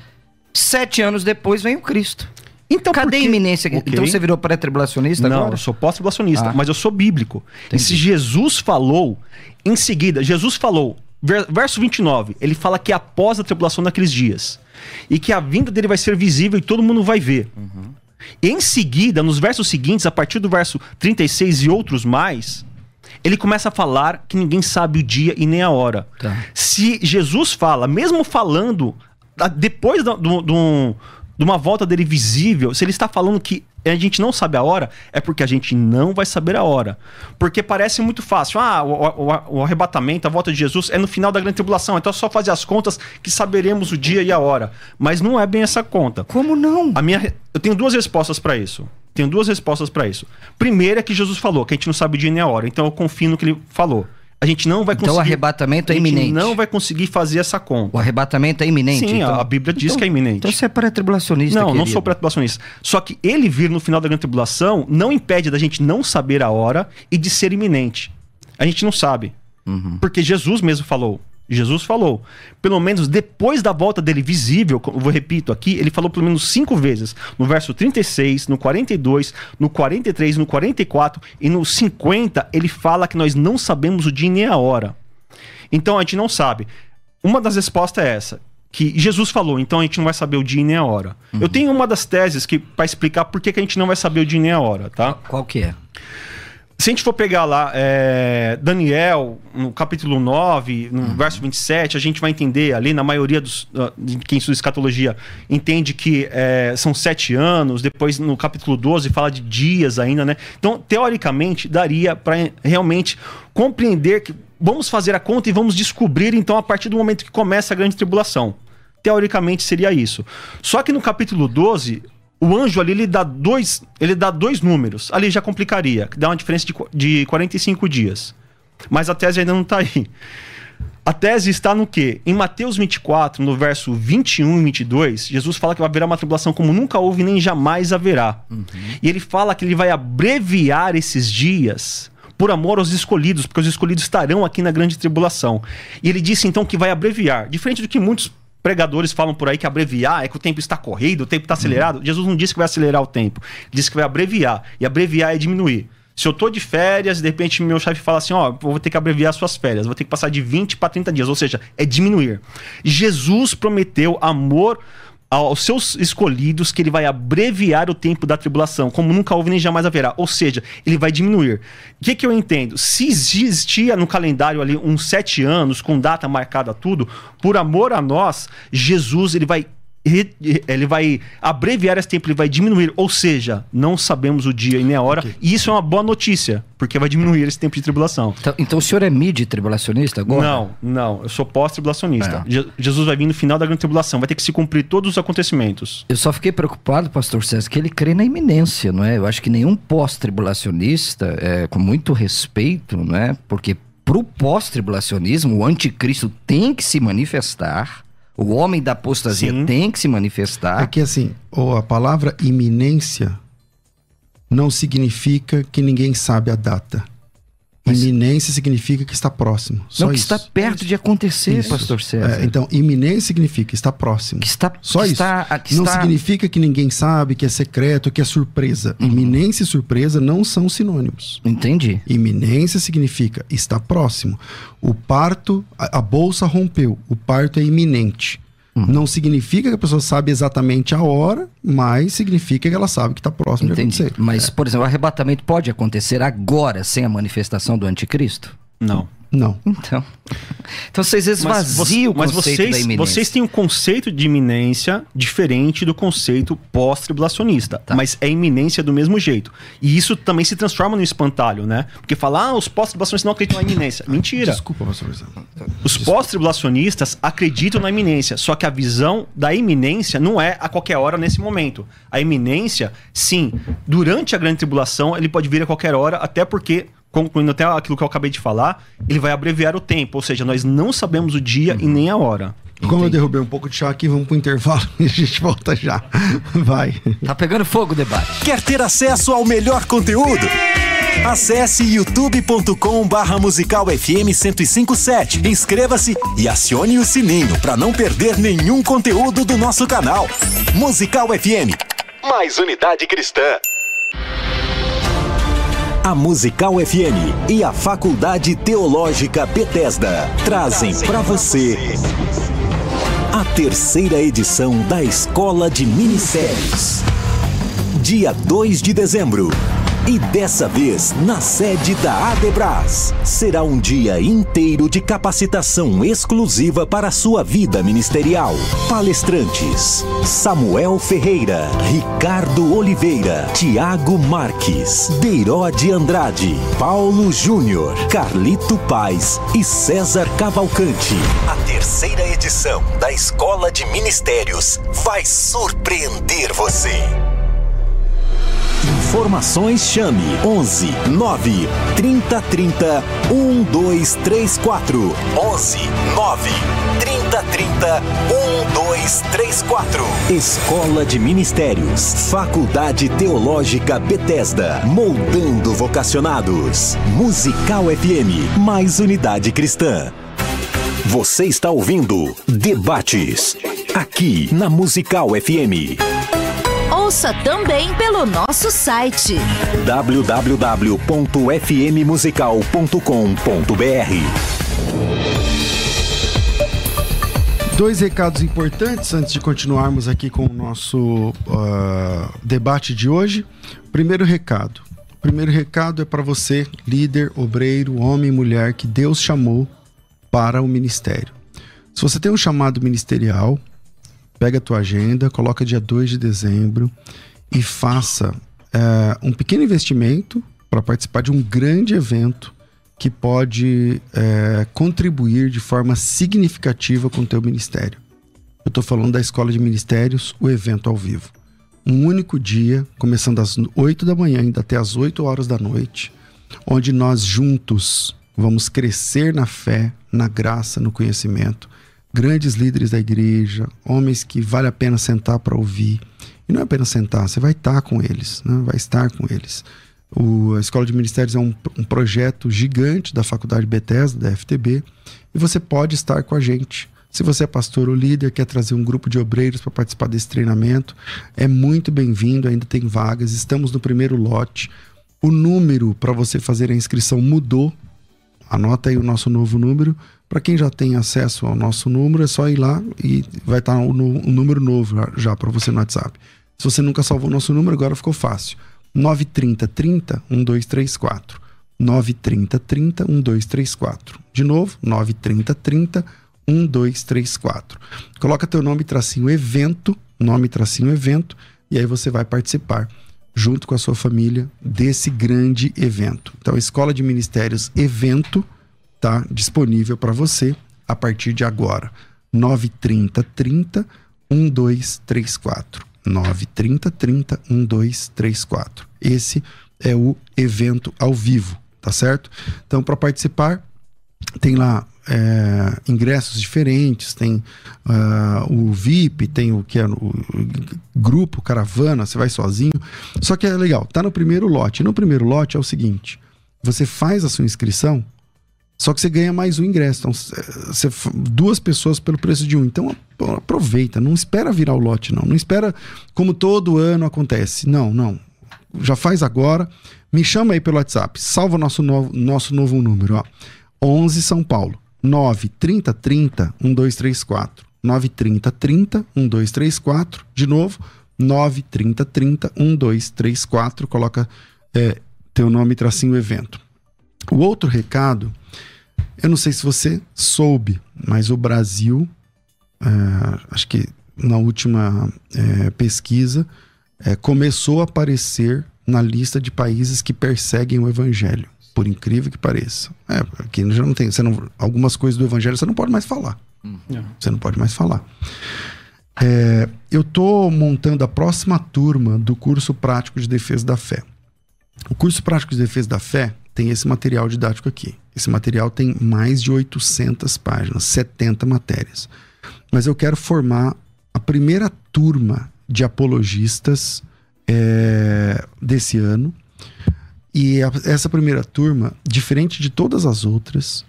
sete anos depois vem o Cristo. Então, Cadê por a iminência? Ok. Então você virou pré-tribulacionista Não, agora? eu sou pós-tribulacionista, Ah. mas eu sou bíblico. E se Jesus falou, em seguida, Jesus falou, verso 29, ele fala que após a tribulação daqueles dias. E que a vinda dele vai ser visível e todo mundo vai ver. Em seguida, nos versos seguintes, a partir do verso 36 e outros mais, ele começa a falar que ninguém sabe o dia e nem a hora. Tá. Se Jesus fala, mesmo falando, depois do- do- de uma volta dele visível, se ele está falando que a gente não sabe a hora, é porque a gente não vai saber a hora. Porque parece muito fácil. Ah, o, o- o arrebatamento, a volta de Jesus é no final da grande tribulação. Então é só fazer as contas que saberemos o dia e a hora. Mas não é bem essa conta. Como não? A minha, eu tenho duas respostas para isso. Tenho duas respostas para isso. Primeira é que Jesus falou que a gente não sabe o dia nem a hora, então eu confio no que ele falou. A gente não vai Então conseguir. o arrebatamento é a gente iminente. não vai conseguir fazer essa conta. O arrebatamento é iminente. Sim, então... a Bíblia diz que é iminente. Então você é pré-tribulacionista, não, não querido. sou pré-tribulacionista. Só que ele vir no final da grande tribulação não impede da gente não saber a hora e de ser iminente. A gente não sabe. Uhum. Porque Jesus mesmo falou. Jesus falou. Pelo menos depois da volta dele visível, eu vou repito aqui, ele falou pelo menos cinco vezes. No verso 36, no 42, no 43, no 44 e no 50, ele fala que nós não sabemos o dia nem a hora. Então a gente não sabe. Uma das respostas é essa. Que Jesus falou, então a gente não vai saber o dia nem a hora. Eu tenho uma das teses que para explicar por que, que a gente não vai saber o dia nem a hora, tá? Qual que é? Se a gente for pegar lá é, Daniel, no capítulo 9, no verso 27, a gente vai entender ali, na maioria dos, ah, de quem estuda escatologia, entende que é, são sete anos, depois no capítulo 12 fala de dias ainda, né? Então, teoricamente, daria para realmente compreender que vamos fazer a conta e vamos descobrir, então, a partir do momento que começa a grande tribulação. Teoricamente seria isso. Só que no capítulo 12, o anjo ali ele dá dois, ele dá dois números. Ali já complicaria, que dá uma diferença de, de 45 dias. Mas a tese ainda não está aí. A tese está no quê? Em Mateus 24, no verso 21 e 22, Jesus fala que haverá uma tribulação como nunca houve nem jamais haverá. E ele fala que ele vai abreviar esses dias por amor aos escolhidos, porque os escolhidos estarão aqui na grande tribulação. E ele disse então que vai abreviar, diferente do que muitos pregadores falam por aí que abreviar é que o tempo está corrido, o tempo está acelerado. Jesus não disse que vai acelerar o tempo, disse que vai abreviar. E abreviar é diminuir. Se eu tô de férias, de repente meu chefe fala assim, ó, vou ter que abreviar suas férias, vou ter que passar de 20 para 30 dias, ou seja, é diminuir. Jesus prometeu amor aos seus escolhidos que ele vai abreviar o tempo da tribulação, como nunca houve nem jamais haverá. Ou seja, ele vai diminuir. O que, que eu entendo? Se existia no calendário ali uns sete anos, com data marcada tudo, por amor a nós, Jesus ele vai ele vai abreviar esse tempo, ele vai diminuir, ou seja, não sabemos o dia e nem a hora, e isso é uma boa notícia, porque vai diminuir esse tempo de tribulação. Então, então o senhor é mid-tribulacionista agora? Não, não, eu sou pós-tribulacionista. É. Je- Jesus vai vir no final da grande tribulação, vai ter que se cumprir todos os acontecimentos. Eu só fiquei preocupado, pastor César, que ele crê na iminência, não é? Eu acho que nenhum pós-tribulacionista, é, com muito respeito, não é? Porque pro pós-tribulacionismo, o anticristo tem que se manifestar, o homem da apostasia Sim. tem que se manifestar. É que assim, ou a palavra iminência não significa que ninguém sabe a data. Iminência significa que está próximo. Só não, que isso. está perto de acontecer, Isso. pastor César. É, então, iminência significa está próximo. que está, Só que isso. está, não está- significa que ninguém sabe, que é secreto, que é surpresa. Uhum. Iminência e surpresa não são sinônimos. Entendi. Iminência significa está próximo. O parto, a, a bolsa rompeu. O parto é iminente. Uhum. Não significa que a pessoa sabe exatamente a hora, mas significa que ela sabe que está próximo de Entendi. acontecer. Mas, por exemplo, o arrebatamento pode acontecer agora sem a manifestação do anticristo? Não. Não. Então, então vocês esvaziam mas o conceito vocês, da iminência. vocês têm um conceito de iminência diferente do conceito pós-tribulacionista. Tá. Mas é iminência do mesmo jeito. E isso também se transforma no espantalho, né? Porque falar, ah, os pós-tribulacionistas não acreditam na iminência. Mentira. Desculpa, pastor. Os pós-tribulacionistas acreditam na iminência, só que a visão da iminência não é a qualquer hora nesse momento. A iminência, sim, durante a grande tribulação, ele pode vir a qualquer hora, até porque, concluindo até aquilo que eu acabei de falar, ele vai abreviar o tempo, ou seja, nós não sabemos o dia e nem a hora. Como eu derrubei um pouco de chá aqui, vamos pro intervalo (laughs) e a gente volta já. (laughs) Vai. Tá pegando fogo o debate. Quer ter acesso ao melhor conteúdo? Acesse youtube.com barra musical FM 1057. Inscreva-se e acione o sininho para não perder nenhum conteúdo do nosso canal. Musical FM. Mais unidade cristã. A Musical FM e a Faculdade Teológica Bethesda trazem para você a terceira edição da Escola de Ministérios. Dia 2 de dezembro. E dessa vez, na sede da Adebras, será um dia inteiro de capacitação exclusiva para a sua vida ministerial. Palestrantes: Samuel Ferreira, Ricardo Oliveira, Tiago Marques, Deirode Andrade, Paulo Júnior, Carlito Paz e César Cavalcante. A terceira edição da Escola de Ministérios vai surpreender você. Informações chame 11 9 30 30 1234 11 9 30 30 1234 Escola de Ministérios Faculdade Teológica Bethesda Moldando Vocacionados. Musical FM Mais unidade cristã. Você está ouvindo Debates aqui na Musical FM Ouça também pelo nosso site www.fmmusical.com.br. Dois recados importantes antes de continuarmos aqui com o nosso uh, debate de hoje. Primeiro recado. Primeiro recado é para você, líder, obreiro, homem e mulher que Deus chamou para o ministério. Se você tem um chamado ministerial, pega a tua agenda, coloca dia 2 de dezembro e faça é, um pequeno investimento para participar de um grande evento que pode é, contribuir de forma significativa com o teu ministério. Eu estou falando da Escola de Ministérios, o evento ao vivo. Um único dia, começando às 8 da manhã ainda até às 8 horas da noite, onde nós juntos vamos crescer na fé, na graça, no conhecimento, grandes líderes da igreja, homens que vale a pena sentar para ouvir. E não é apenas sentar, você vai estar com eles, né? vai estar com eles. O, a Escola de Ministérios é um, um projeto gigante da Faculdade Bethesda, da FTB, e você pode estar com a gente. Se você é pastor ou líder, quer trazer um grupo de obreiros para participar desse treinamento, é muito bem-vindo, ainda tem vagas, estamos no primeiro lote. O número para você fazer a inscrição mudou. Anota aí o nosso novo número, para quem já tem acesso ao nosso número, é só ir lá e vai estar um, um número novo já para você no WhatsApp. Se você nunca salvou o nosso número, agora ficou fácil. 930 30 1234. 930 30 1234. De novo, 930 30 1234. Coloca teu nome tracinho evento, nome tracinho evento, e aí você vai participar junto com a sua família desse grande evento. Então, Escola de Ministérios Evento está disponível para você a partir de agora. 930 30 1234. 930 30 1234. Esse é o evento ao vivo, tá certo? Então, para participar, tem lá é, ingressos diferentes, tem uh, o VIP, tem o que é o grupo, caravana, você vai sozinho. Só que é legal, tá no primeiro lote. No primeiro lote é o seguinte: você faz a sua inscrição só que você ganha mais um ingresso. Então, você, duas pessoas pelo preço de um. Então, aproveita. Não espera virar o lote, não. Não espera como todo ano acontece. Não, não. Já faz agora. Me chama aí pelo WhatsApp. Salva nosso novo, nosso novo número. Ó. 11 São Paulo. 9 30 30 1234. 9 30 30 1234. De novo. 9 30 30 1234. Coloca é, teu nome e tracinho evento. O outro recado eu não sei se você soube, mas o Brasil, é, acho que na última é, pesquisa, é, começou a aparecer na lista de países que perseguem o evangelho. Por incrível que pareça. É, aqui já não tem. Você não, algumas coisas do evangelho você não pode mais falar. Hum. Você não pode mais falar. É, eu estou montando a próxima turma do curso prático de defesa da fé. O curso prático de defesa da fé tem esse material didático aqui. Esse material tem mais de 800 páginas, 70 matérias. Mas eu quero formar a primeira turma de apologistas é, desse ano. E a- essa primeira turma, diferente de todas as outras,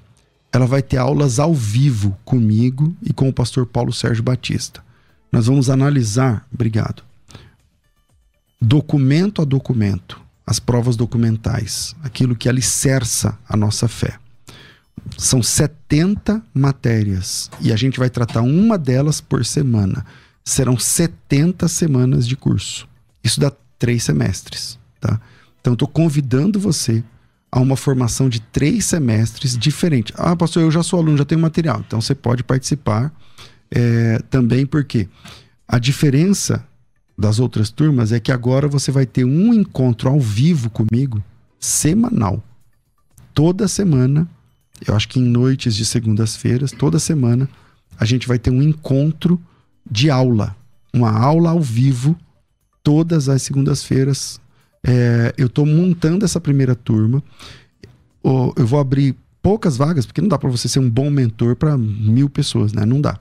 ela vai ter aulas ao vivo comigo e com o pastor Paulo Sérgio Batista. Nós vamos analisar, obrigado, documento a documento, as provas documentais, aquilo que alicerça a nossa fé. São 70 matérias e a gente vai tratar uma delas por semana. Serão 70 semanas de curso. Isso dá três semestres, tá? Então, estou convidando você a uma formação de três semestres diferente. Ah, pastor, eu já sou aluno, já tenho material. Então, você pode participar é, também, porque a diferença das outras turmas é que agora você vai ter um encontro ao vivo comigo semanal. Toda semana, eu acho que em noites de segundas-feiras, toda semana, a gente vai ter um encontro de aula. Uma aula ao vivo, todas as segundas-feiras. É, eu estou montando essa primeira turma. Eu vou abrir poucas vagas, porque não dá para você ser um bom mentor para mil pessoas, né? Não dá.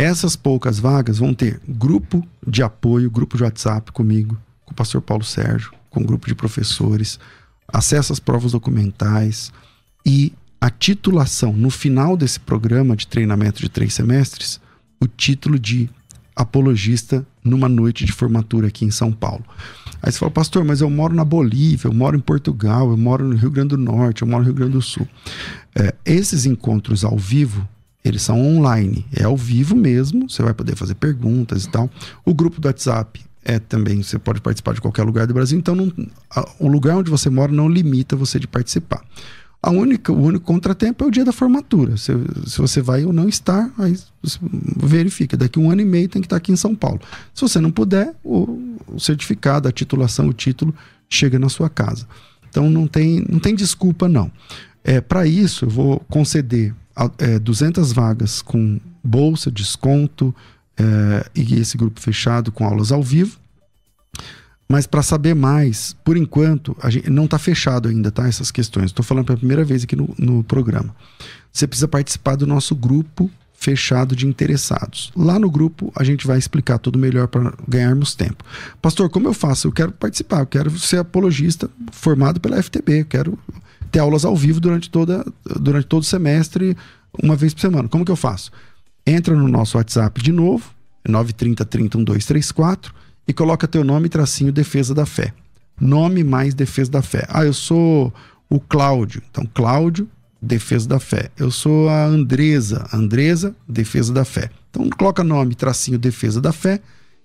Essas poucas vagas vão ter grupo de apoio, grupo de WhatsApp comigo, com o pastor Paulo Sérgio, com um grupo de professores, acesso às provas documentais e a titulação no final desse programa de treinamento de três semestres, o título de apologista numa noite de formatura aqui em São Paulo. Aí você fala, pastor, mas eu moro na Bolívia, eu moro em Portugal, eu moro no Rio Grande do Norte, eu moro no Rio Grande do Sul. É, esses encontros ao vivo, eles são online, é ao vivo mesmo, você vai poder fazer perguntas e tal. O grupo do WhatsApp é também, você pode participar de qualquer lugar do Brasil, então não- a- o lugar onde você mora não limita você de participar. A única, o único contratempo é o dia da formatura. Se, se você vai ou não estar, aí verifica. Daqui um ano e meio tem que estar aqui em São Paulo. Se você não puder, o, o certificado, a titulação, o título chega na sua casa. Então não tem, não tem desculpa, não. É, Para isso, eu vou conceder é, 200 vagas com bolsa, desconto é, e esse grupo fechado com aulas ao vivo. Mas para saber mais, por enquanto, a gente não está fechado ainda, tá? Essas questões. Estou falando pela primeira vez aqui no, no programa. Você precisa participar do nosso grupo fechado de interessados. Lá no grupo a gente vai explicar tudo melhor para ganharmos tempo. Pastor, como eu faço? Eu quero participar, eu quero ser apologista formado pela FTB, eu quero ter aulas ao vivo durante, toda, durante todo o semestre, uma vez por semana. Como que eu faço? Entra no nosso WhatsApp de novo, 930 30 1234 e coloca teu nome tracinho Defesa da Fé. Nome mais Defesa da Fé. Ah, eu sou o Cláudio. Então, Cláudio, Defesa da Fé. Eu sou a Andresa. Andresa, Defesa da Fé. Então, coloca nome, tracinho Defesa da Fé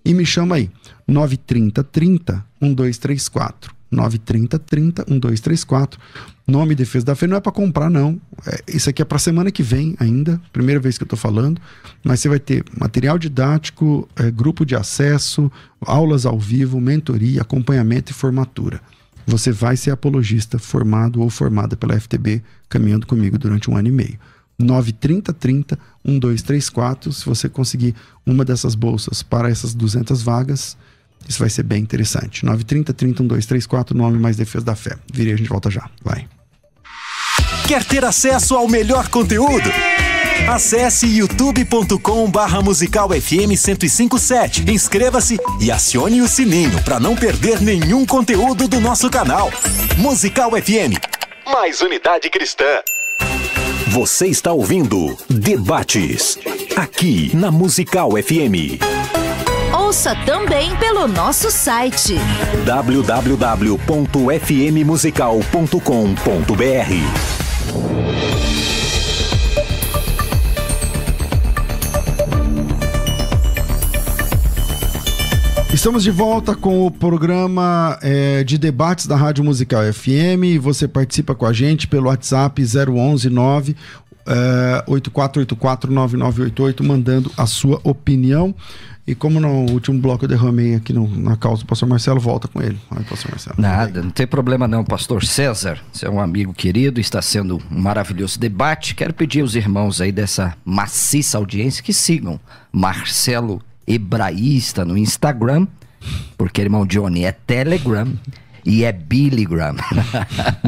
e me chama aí. 930 30 1234. 930 30 1234. Nome Defesa da Fé não é para comprar, não. É, isso aqui é para semana que vem ainda. Primeira vez que eu tô falando. Mas você vai ter material didático, é, grupo de acesso, aulas ao vivo, mentoria, acompanhamento e formatura. Você vai ser apologista formado ou formada pela FTB caminhando comigo durante um ano e meio. 93030 1234. Se você conseguir uma dessas bolsas para essas 200 vagas, isso vai ser bem interessante. 930 30 1234, nome mais defesa da fé. Virei, a gente volta já. Vai. Quer ter acesso ao melhor conteúdo? Acesse youtube.com barra musical FM 1057. Inscreva-se e acione o sininho para não perder nenhum conteúdo do nosso canal. Musical FM. Mais unidade cristã. Você está ouvindo Debates. Aqui na Musical FM. Ouça também pelo nosso site www.fmmusical.com.br. Estamos de volta com o programa eh, de debates da Rádio Musical FM. Você participa com a gente pelo WhatsApp 011 9 eh, 84849988, mandando a sua opinião. E como no último bloco eu derramei aqui no- na causa do pastor Marcelo, volta com ele. Vai, pastor Marcelo. Nada, não tem problema não, pastor César. Você é um amigo querido, está sendo um maravilhoso debate. Quero pedir aos irmãos aí dessa maciça audiência que sigam Marcelo Hebraísta no Instagram, porque irmão Johnny é Telegram e é Billygram.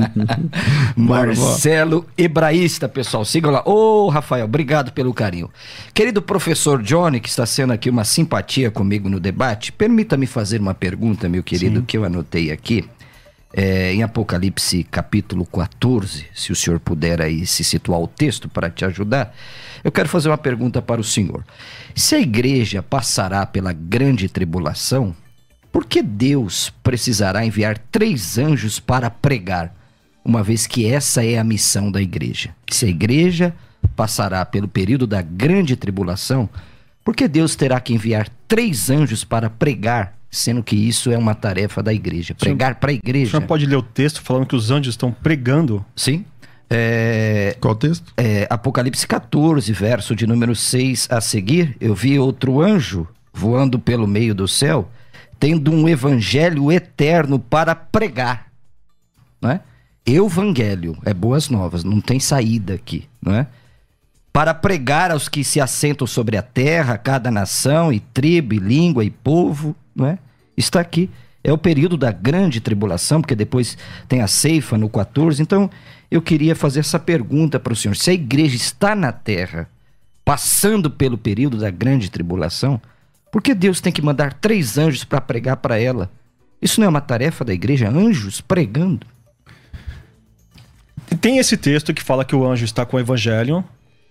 (laughs) Marcelo Hebraísta, pessoal, sigam lá. Ô, Rafael, obrigado pelo carinho. Querido professor Johnny, que está sendo aqui uma simpatia comigo no debate, permita-me fazer uma pergunta, meu querido, que eu anotei aqui. é, em Apocalipse capítulo 14, se o senhor puder aí se situar o texto para te ajudar, eu quero fazer uma pergunta para o senhor. Se a igreja passará pela grande tribulação, por que Deus precisará enviar três anjos para pregar, uma vez que essa é a missão da igreja? Se a igreja passará pelo período da grande tribulação, por que Deus terá que enviar três anjos para pregar sendo que isso é uma tarefa da igreja. Pregar para a igreja. O senhor pode ler o texto falando que os anjos estão pregando? Sim. É, Qual texto? É, Apocalipse 14, verso de número 6 a seguir. Eu vi outro anjo voando pelo meio do céu, tendo um evangelho eterno para pregar. Não é? Evangelho, é boas novas, não tem saída aqui, não é? Para pregar aos que se assentam sobre a terra, cada nação e tribo e língua e povo, não é? Está aqui. É o período da grande tribulação, porque depois tem a ceifa no 14. Então, eu queria fazer essa pergunta para o senhor. Se a igreja está na terra, passando pelo período da grande tribulação, por que Deus tem que mandar três anjos para pregar para ela? Isso não é uma tarefa da igreja? Anjos pregando? Tem esse texto que fala que o anjo está com o evangelho,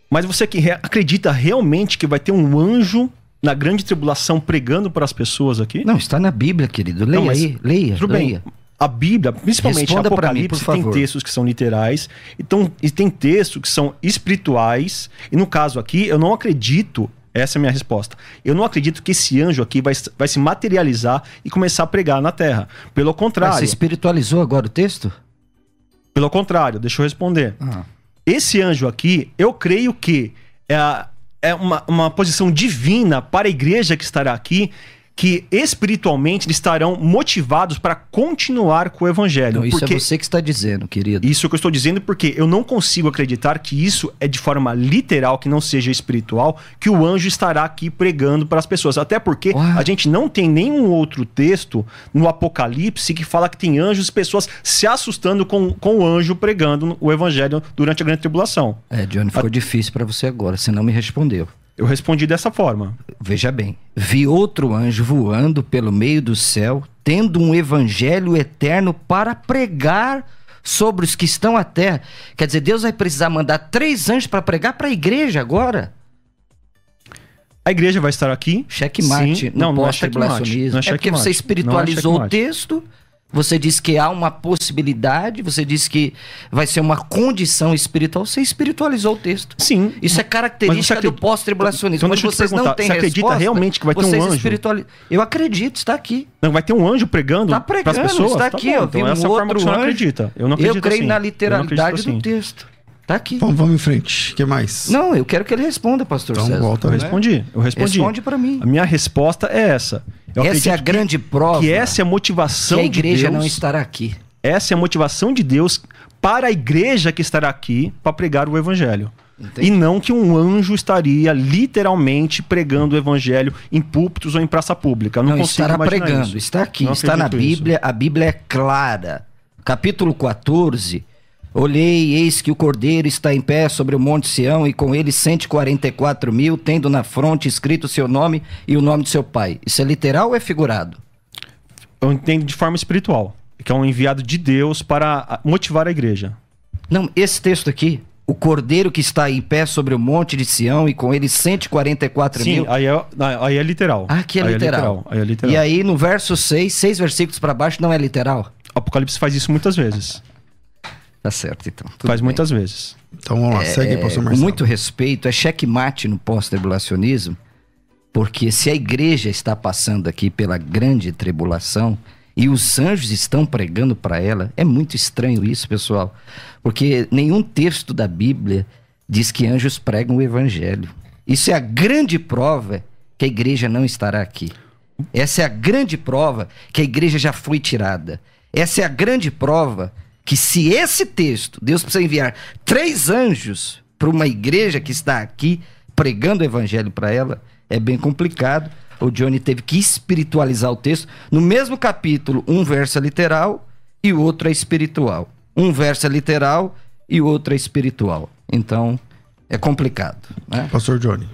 mas você que acredita realmente que vai ter um anjo na grande tribulação pregando para as pessoas aqui? Não, está na Bíblia, querido. Leia Não, aí, leia. Tudo leia. bem. A Bíblia, principalmente Responda Apocalipse, mim, tem textos que são literais então, e tem textos que são espirituais. E no caso aqui, eu não acredito essa é a minha resposta. Eu não acredito que esse anjo aqui vai, vai se materializar e começar a pregar na terra. Pelo contrário. Mas você espiritualizou agora o texto? Pelo contrário, deixa eu responder. Ah. Esse anjo aqui, eu creio que é, é uma, uma posição divina para a igreja que estará aqui que espiritualmente estarão motivados para continuar com o evangelho. Não, isso é você que está dizendo, querido. Isso que eu estou dizendo porque eu não consigo acreditar que isso é de forma literal, que não seja espiritual, que o anjo estará aqui pregando para as pessoas. Até porque a gente não tem nenhum outro texto no Apocalipse que fala que tem anjos e pessoas se assustando com, com o anjo pregando o evangelho durante a grande tribulação. É, Johnny, ficou a... difícil para você agora, você não me respondeu. Eu respondi dessa forma. Veja bem: vi outro anjo voando pelo meio do céu, tendo um evangelho eterno para pregar sobre os que estão à terra. Quer dizer, Deus vai precisar mandar três anjos para pregar para a igreja agora. A igreja vai estar aqui. Cheque mate. Não, não é cheque mate. Não é, é porque você espiritualizou é o texto você diz que há uma possibilidade, você diz que vai ser uma condição espiritual, você espiritualizou o texto. Sim. Isso é característica do pós-tribulacionismo. Então, vocês não têm Você acredita resposta, realmente que vai ter um anjo? Espiritual... Eu acredito, está aqui. Não, vai ter um anjo pregando tá pregando, para as pessoas? Está tá aqui, tá então, essa um forma que você não acredita. Eu não acredito Eu creio assim. na literalidade do assim. texto. Tá aqui. Vamos, vamos em frente. O que mais? Não, eu quero que ele responda, pastor então, César. Volta, eu respondi. Eu respondi. Responde para mim. A minha resposta é essa. Eu essa é a grande prova. Que essa é a motivação que a igreja de Deus, não estará aqui. Essa é a motivação de Deus para a igreja que estará aqui para pregar o evangelho. Entendi. E não que um anjo estaria literalmente pregando o evangelho em púlpitos ou em praça pública. Eu não, não estará pregando, isso. está aqui, não está na Bíblia, isso. a Bíblia é clara. Capítulo 14 Olhei, eis que o cordeiro está em pé sobre o monte Sião, e com ele 144 mil, tendo na fronte escrito o seu nome e o nome de seu pai. Isso é literal ou é figurado? Eu entendo de forma espiritual, que é um enviado de Deus para motivar a igreja. Não, esse texto aqui, o cordeiro que está em pé sobre o monte de Sião e com ele 144 Sim, mil. Sim, aí, é, aí é literal. Ah, aqui é, aí literal. é literal. Aí é literal. E aí no verso 6, seis versículos para baixo, não é literal? Apocalipse faz isso muitas vezes. Tá certo, então. Faz bem. muitas vezes. Então vamos lá, é, segue, pastor Marcelo. Com muito respeito, é checkmate no pós-tribulacionismo, porque se a igreja está passando aqui pela grande tribulação e os anjos estão pregando para ela, é muito estranho isso, pessoal, porque nenhum texto da Bíblia diz que anjos pregam o evangelho. Isso é a grande prova que a igreja não estará aqui. Essa é a grande prova que a igreja já foi tirada. Essa é a grande prova que se esse texto, Deus precisa enviar três anjos para uma igreja que está aqui pregando o evangelho para ela, é bem complicado. O Johnny teve que espiritualizar o texto. No mesmo capítulo, um verso é literal e o outro é espiritual. Um verso é literal e o outro é espiritual. Então, é complicado. Né? Pastor Johnny.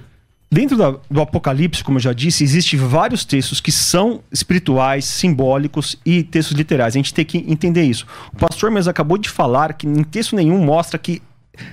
Dentro da- do Apocalipse, como eu já disse, existem vários textos que são espirituais, simbólicos e textos literais. A gente tem que entender isso. O pastor mesmo acabou de falar que em texto nenhum mostra que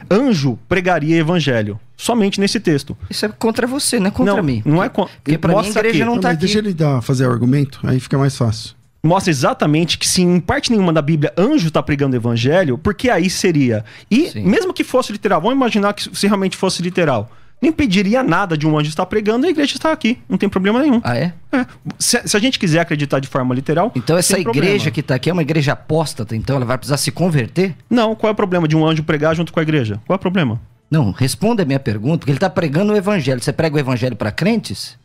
anjo pregaria evangelho. Somente nesse texto. Isso é contra você, não é contra não, mim. Não é con- Porque pra mim a mostra igreja que- não tá aqui. deixa ele dar, fazer o argumento, aí fica mais fácil. mostra exatamente que se em parte nenhuma da Bíblia anjo está pregando evangelho, porque aí seria. E Sim. mesmo que fosse literal, vamos imaginar que se realmente fosse literal, não impediria nada de um anjo estar pregando e a igreja estar aqui. Não tem problema nenhum. Ah, é? É. Se, se a gente quiser acreditar de forma literal. Então essa igreja problema. que tá aqui é uma igreja apóstata, então ela vai precisar se converter? Não, qual é o problema de um anjo pregar junto com a igreja? Qual é o problema? Não, responda a minha pergunta, porque ele tá pregando o evangelho. Você prega o evangelho para crentes?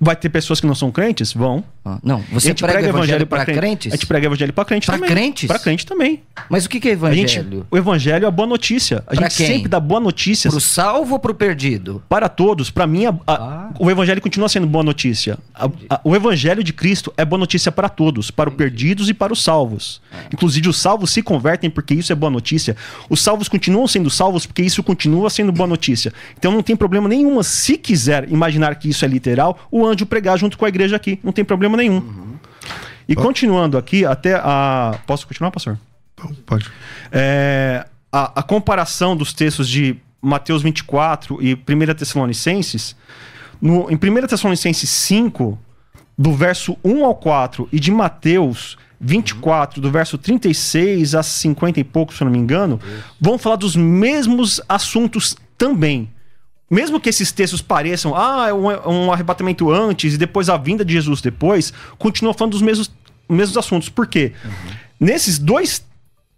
Vai ter pessoas que não são crentes? Vão. Ah, Não, você prega, o evangelho para crente. crentes? A gente prega evangelho para crente Pra também. crentes? Para crente também. Mas o que que é A gente, evangelho? o evangelho é a boa notícia. A Pra gente quem? sempre dá boa notícia Pro salvo ou pro perdido? para todos. Para mim, a- a- Ah. o evangelho continua sendo boa notícia. A- o evangelho de Cristo é boa notícia para todos, para os perdidos e para os salvos. É. Inclusive, os salvos se convertem porque isso é boa notícia. Os salvos continuam sendo salvos porque isso continua sendo boa notícia. Então não tem problema nenhum, se quiser imaginar que isso é literal, o anjo pregar junto com a igreja aqui. Não tem problema nenhum. Uhum. E continuando aqui, até a. Posso continuar, pastor? Pode. É, a, a comparação dos textos de Mateus 24 e 1 Tessalonicenses, no, em 1 Tessalonicenses 5, do verso 1 ao 4, e de Mateus 24, do verso 36 a 50 e pouco, se eu não me engano, vão falar dos mesmos assuntos também. Mesmo que esses textos pareçam, ah, é um, é um arrebatamento antes e depois a vinda de Jesus depois, continua falando dos mesmos, mesmos assuntos. Por quê? Nesses dois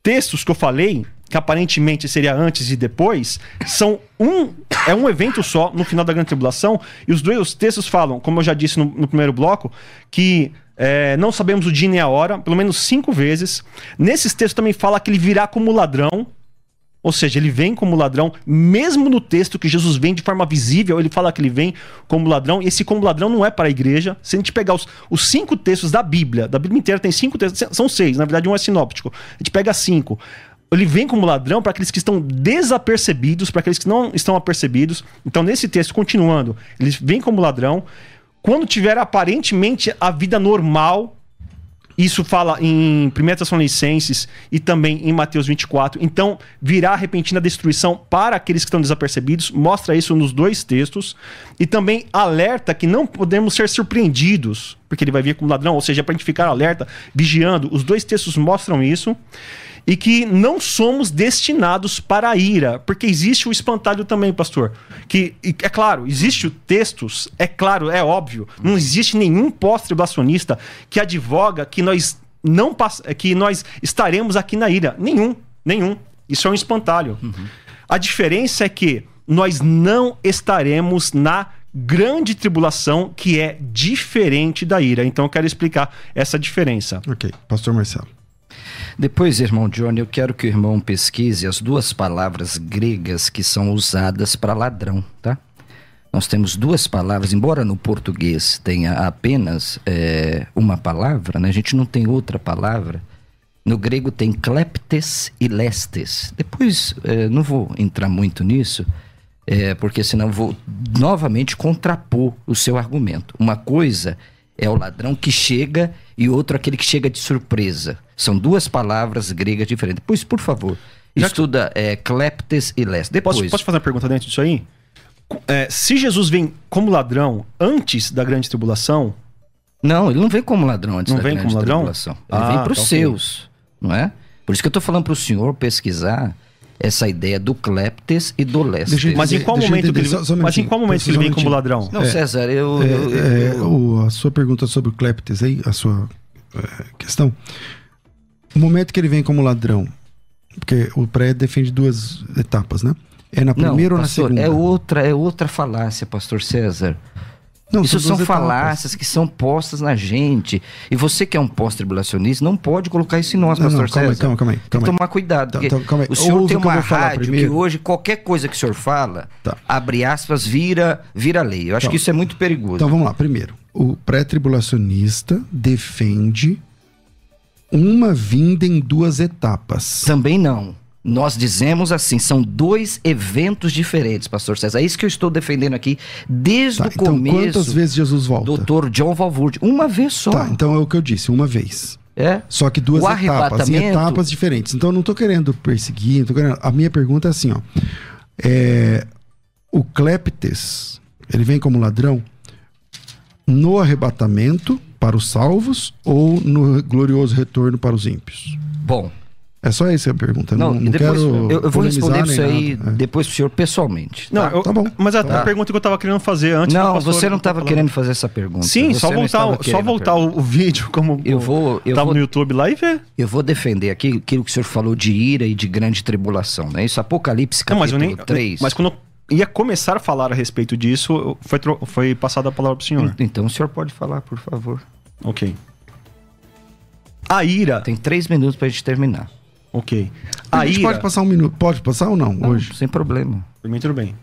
textos que eu falei, que aparentemente seria antes e depois, são um é um evento só no final da grande tribulação e os dois textos falam, como eu já disse no, no primeiro bloco, que é, não sabemos o dia nem a hora, pelo menos cinco vezes. Nesses textos também fala que ele virá como ladrão. Ou seja, ele vem como ladrão, mesmo no texto que Jesus vem de forma visível, ele fala que ele vem como ladrão, e esse como ladrão não é para a igreja. Se a gente pegar os, os cinco textos da Bíblia, da Bíblia inteira tem cinco textos, são seis, na verdade um é sinóptico. A gente pega cinco. Ele vem como ladrão para aqueles que estão desapercebidos, para aqueles que não estão apercebidos. Então, nesse texto, continuando, ele vem como ladrão. Quando tiver aparentemente a vida normal, isso fala em 1 Tessalonicenses e também em Mateus 24. Então, virá a repentina destruição para aqueles que estão desapercebidos. Mostra isso nos dois textos. E também alerta que não podemos ser surpreendidos, porque ele vai vir como ladrão, ou seja, para a gente ficar alerta, vigiando. Os dois textos mostram isso. E que não somos destinados para a ira, porque existe o espantalho também, pastor. Que, é claro, existe o textos, é claro, é óbvio, não existe nenhum pós-tribulacionista que advoga que nós não pass- que nós estaremos aqui na ira. Nenhum, nenhum. Isso é um espantalho. A diferença é que nós não estaremos na grande tribulação, que é diferente da ira. Então eu quero explicar essa diferença. Ok, pastor Marcelo. Depois, irmão Johnny, eu quero que o irmão pesquise as duas palavras gregas que são usadas para ladrão, tá? Nós temos duas palavras, embora no português tenha apenas eh, uma palavra, né? a gente não tem outra palavra. No grego tem kleptes e lestes. Depois, eh, não vou entrar muito nisso, eh, porque senão vou novamente contrapor o seu argumento. Uma coisa é o ladrão que chega e outro aquele que chega de surpresa. São duas palavras gregas diferentes. Pois, por favor, Já que- estuda é, kleptes e lestes. Depois, Posso, posso fazer uma pergunta dentro disso aí? É, se Jesus vem como ladrão antes da grande tribulação, Não, ele não vem como ladrão antes Não da vem grande como ladrão? tribulação. Ele Ah, vem para os tá ok. seus, não é? Por isso que eu estou falando para o senhor pesquisar essa ideia do kleptes e do eu mas em qual momento que ele, só- só mas em qual momento que ele vem como ladrão? Não, César, eu... É, eu- eu- é, eu- o- a sua pergunta sobre o Cleptes aí, a sua é, questão. O momento que ele vem como ladrão, porque o pré defende duas etapas, né? É na primeira não, ou na pastor, segunda? é outra, é outra falácia, pastor César. Não, Isso são duas etapas. falácias que são postas na gente. E você que é um pós-tribulacionista não pode colocar isso em nós, Não, pastor não, calma aí, César. calma aí, calma aí, Tem que calma aí. tomar cuidado. Calma aí. o senhor Ouve tem que uma rádio que hoje qualquer coisa que o senhor fala, Tá. abre aspas, vira, vira lei. Eu acho Então, que isso é muito perigoso. Então vamos lá. Primeiro, o pré-tribulacionista defende uma vinda em duas etapas. Também não. Nós dizemos assim, são dois eventos diferentes, pastor César. É isso que eu estou defendendo aqui desde Tá, o então começo. quantas vezes Jesus volta? Doutor John Valvoorde, uma vez só. Tá, então é o que eu disse, uma vez. É. Só que duas O etapas, em etapas diferentes. Então eu não tô querendo perseguir, não querendo... a minha pergunta é assim, ó. É, o Cleptes, ele vem como ladrão no arrebatamento para os salvos ou no glorioso retorno para os ímpios? Bom, É só essa a pergunta. não, Não, não, depois quero eu, eu vou responder isso aí nada. É. depois pro senhor pessoalmente. Não, tá? eu- tá bom. Mas a, a Tá. pergunta que eu tava querendo fazer antes. Não, pastor- você não estava querendo fazer essa pergunta. Sim, Você só voltar, estava só voltar o, vídeo como Eu vou- eu tava vou- no YouTube lá e ver. Eu vou defender aqui aquilo que o senhor falou de ira e de grande tribulação, não é isso? Apocalipse Não, mas eu capítulo nem. 3. Mas quando eu ia começar a falar a respeito disso, foi, foi passada a palavra pro senhor. Então o senhor pode falar, por favor. Ok. A ira. Tem três minutos pra gente terminar. Ok. A A gente ira. pode passar um minuto. Pode passar ou não, Não, hoje? Sem problema. Por mim, tudo bem.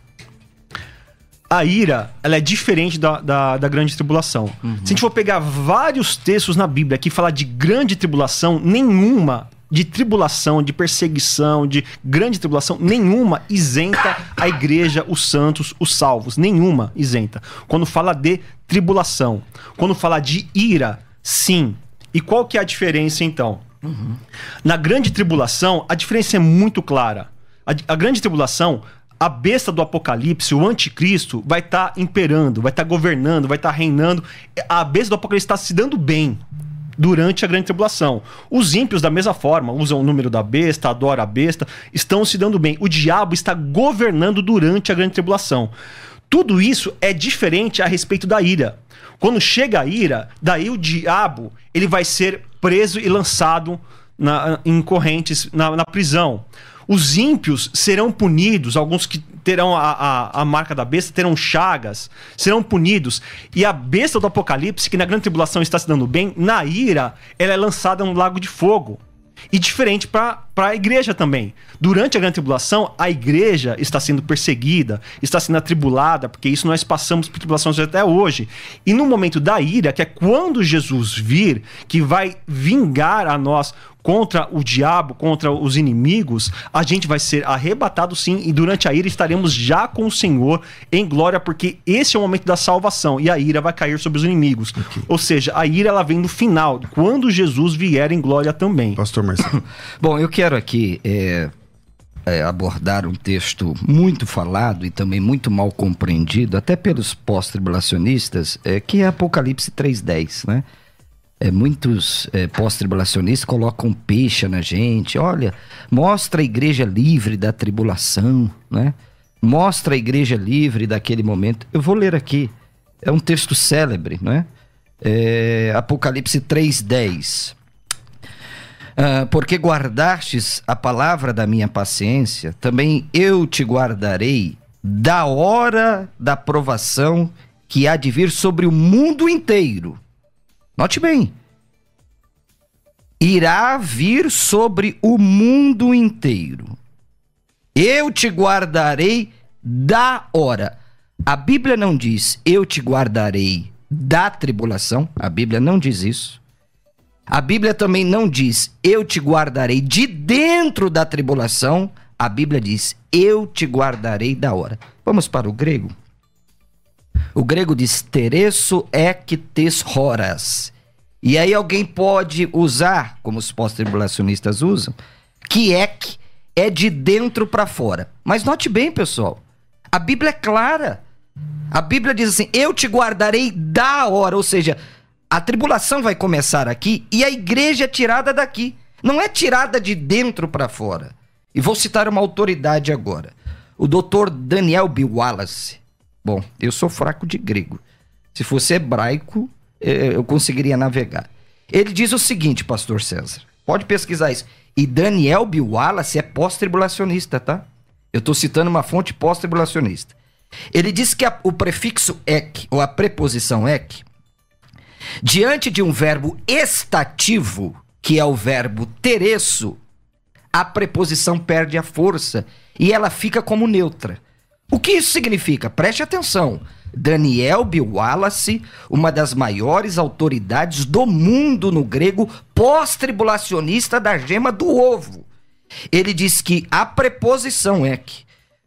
A ira, ela é diferente da, da, da grande tribulação. Uhum. Se a gente for pegar vários textos na Bíblia que falar de grande tribulação, nenhuma de tribulação, de perseguição, de grande tribulação, nenhuma isenta a igreja, os santos, os salvos. Nenhuma isenta. Quando fala de tribulação. Quando fala de ira, sim. E qual que é a diferença então? Na grande tribulação, a diferença é muito clara. A, a grande tribulação, a besta do Apocalipse, o anticristo, vai estar imperando, vai estar governando, vai estar reinando. A besta do Apocalipse está se dando bem durante a grande tribulação. Os ímpios, da mesma forma, usam o número da besta, adoram a besta, estão se dando bem. O diabo está governando durante a grande tribulação. Tudo isso é diferente a respeito da ira. Quando chega a ira, daí o diabo ele vai ser preso e lançado na- em correntes na, na prisão. Os ímpios serão punidos, alguns que terão a, a, a marca da besta, terão chagas, serão punidos. E a besta do Apocalipse, que na grande tribulação está se dando bem, na ira, ela é lançada no lago de fogo. E diferente para a igreja também. Durante a grande tribulação, a igreja está sendo perseguida, está sendo atribulada, porque isso nós passamos por tribulações até hoje. E no momento da ira, que é quando Jesus vir, que vai vingar a nós contra o diabo, contra os inimigos, a gente vai ser arrebatado sim, e durante a ira estaremos já com o Senhor em glória, porque esse é o momento da salvação, e a ira vai cair sobre os inimigos. Ou seja, a ira ela vem no final, quando Jesus vier em glória também. Pastor Marcelo. (coughs) Bom, eu quero aqui é, é, abordar um texto muito falado e também muito mal compreendido, até pelos pós-tribulacionistas, é, que é Apocalipse 3.10, né? É, muitos é, pós-tribulacionistas colocam peixe na gente. Olha, mostra a igreja livre da tribulação, né? Mostra a igreja livre daquele momento. Eu vou ler aqui. É um texto célebre, né? É, Apocalipse 3:10. Ah, porque guardastes a palavra da minha paciência, também eu te guardarei da hora da provação que há de vir sobre o mundo inteiro. Note bem. Irá vir sobre o mundo inteiro. Eu te guardarei da hora. A Bíblia não diz eu te guardarei da tribulação. A Bíblia não diz isso. A Bíblia também não diz eu te guardarei de dentro da tribulação. A Bíblia diz eu te guardarei da hora. Vamos para o grego. O grego diz teresso ek tes horas. E aí alguém pode usar, como os pós-tribulacionistas usam, que ek é de dentro para fora. Mas note bem, pessoal. A Bíblia é clara. A Bíblia diz assim: Eu te guardarei da hora. Ou seja, a tribulação vai começar aqui e a igreja é tirada daqui. Não é tirada de dentro para fora. E vou citar uma autoridade agora. O doutor Daniel B. Wallace. Bom, eu sou fraco de grego. Se fosse hebraico, eh, eu conseguiria navegar. Ele diz o seguinte, pastor César. Pode pesquisar isso. E Daniel B. Wallace é pós-tribulacionista, tá? Eu estou citando uma fonte pós-tribulacionista. Ele diz que a- o prefixo ek, ou a preposição ek, diante de um verbo estativo, que é o verbo teresso, a preposição perde a força e ela fica como neutra. O que isso significa? Preste atenção. Daniel B. Wallace, uma das maiores autoridades do mundo no grego pós-tribulacionista da gema do ovo. Ele diz que a preposição é que,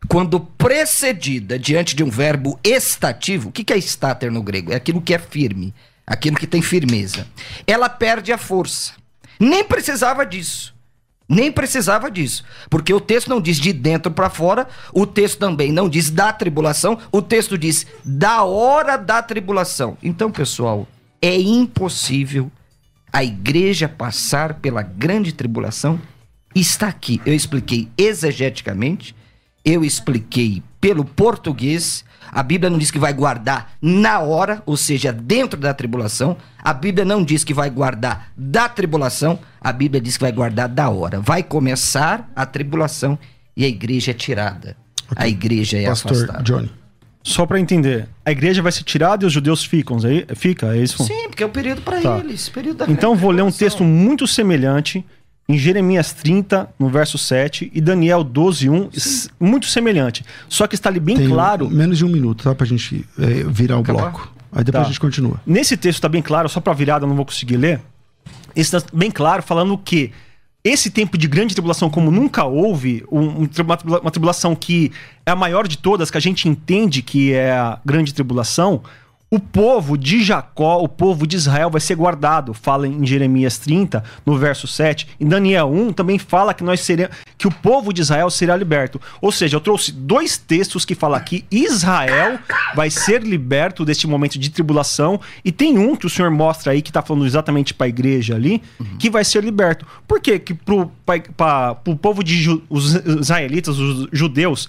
quando precedida diante de um verbo estativo, o que é estáter no grego? É aquilo que é firme, aquilo que tem firmeza. Ela perde a força. Nem precisava disso. Nem precisava disso, porque o texto não diz de dentro para fora, o texto também não diz da tribulação, o texto diz da hora da tribulação. Então, pessoal, é impossível a igreja passar pela grande tribulação. Está aqui. Eu expliquei exegeticamente, eu expliquei pelo português. A Bíblia não diz que vai guardar na hora, ou seja, dentro da tribulação. A Bíblia não diz que vai guardar da tribulação. A Bíblia diz que vai guardar da hora. Vai começar a tribulação e a igreja é tirada. Okay. A igreja é Pastor afastada. Johnny. Só para entender, a igreja vai ser tirada e os judeus ficam, aí fica, é isso? Sim, porque é o período para tá. eles, período da Então vou ler um texto muito semelhante em Jeremias 30, no verso 7, e Daniel 12, 1, Sim. muito semelhante. Só que está ali bem Tem claro. Menos de um minuto, tá? Pra gente é, virar o Acabar? bloco. Aí depois tá. a gente continua. Nesse texto está bem claro, só para virada não vou conseguir ler. Esse está bem claro, falando o quê? esse tempo de grande tribulação, como nunca houve, um, uma tribulação que é a maior de todas, que a gente entende que é a grande tribulação, o povo de Jacó, o povo de Israel vai ser guardado. Fala em Jeremias 30, no verso 7. Em Daniel 1 também fala que nós seremos, que o povo de Israel será liberto. Ou seja, eu trouxe dois textos que falam que Israel vai ser liberto deste momento de tribulação e tem um que o Senhor mostra aí que está falando exatamente para a igreja ali, uhum. que vai ser liberto. Por quê? Que para o povo de ju, os israelitas, os judeus,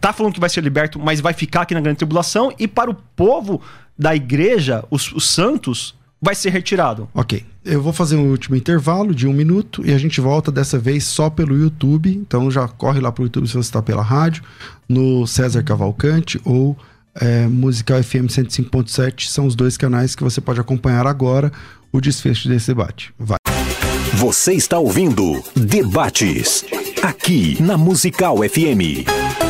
tá falando que vai ser liberto, mas vai ficar aqui na grande tribulação e para o povo da igreja, os, os santos, vai ser retirado. Ok. Eu vou fazer um último intervalo de um minuto e a gente volta dessa vez só pelo YouTube. Então já corre lá pro YouTube se você está pela rádio, no César Cavalcante ou é, Musical FM 105.7. São os dois canais que você pode acompanhar agora o desfecho desse debate. Vai. Você está ouvindo Debates, aqui na Musical FM.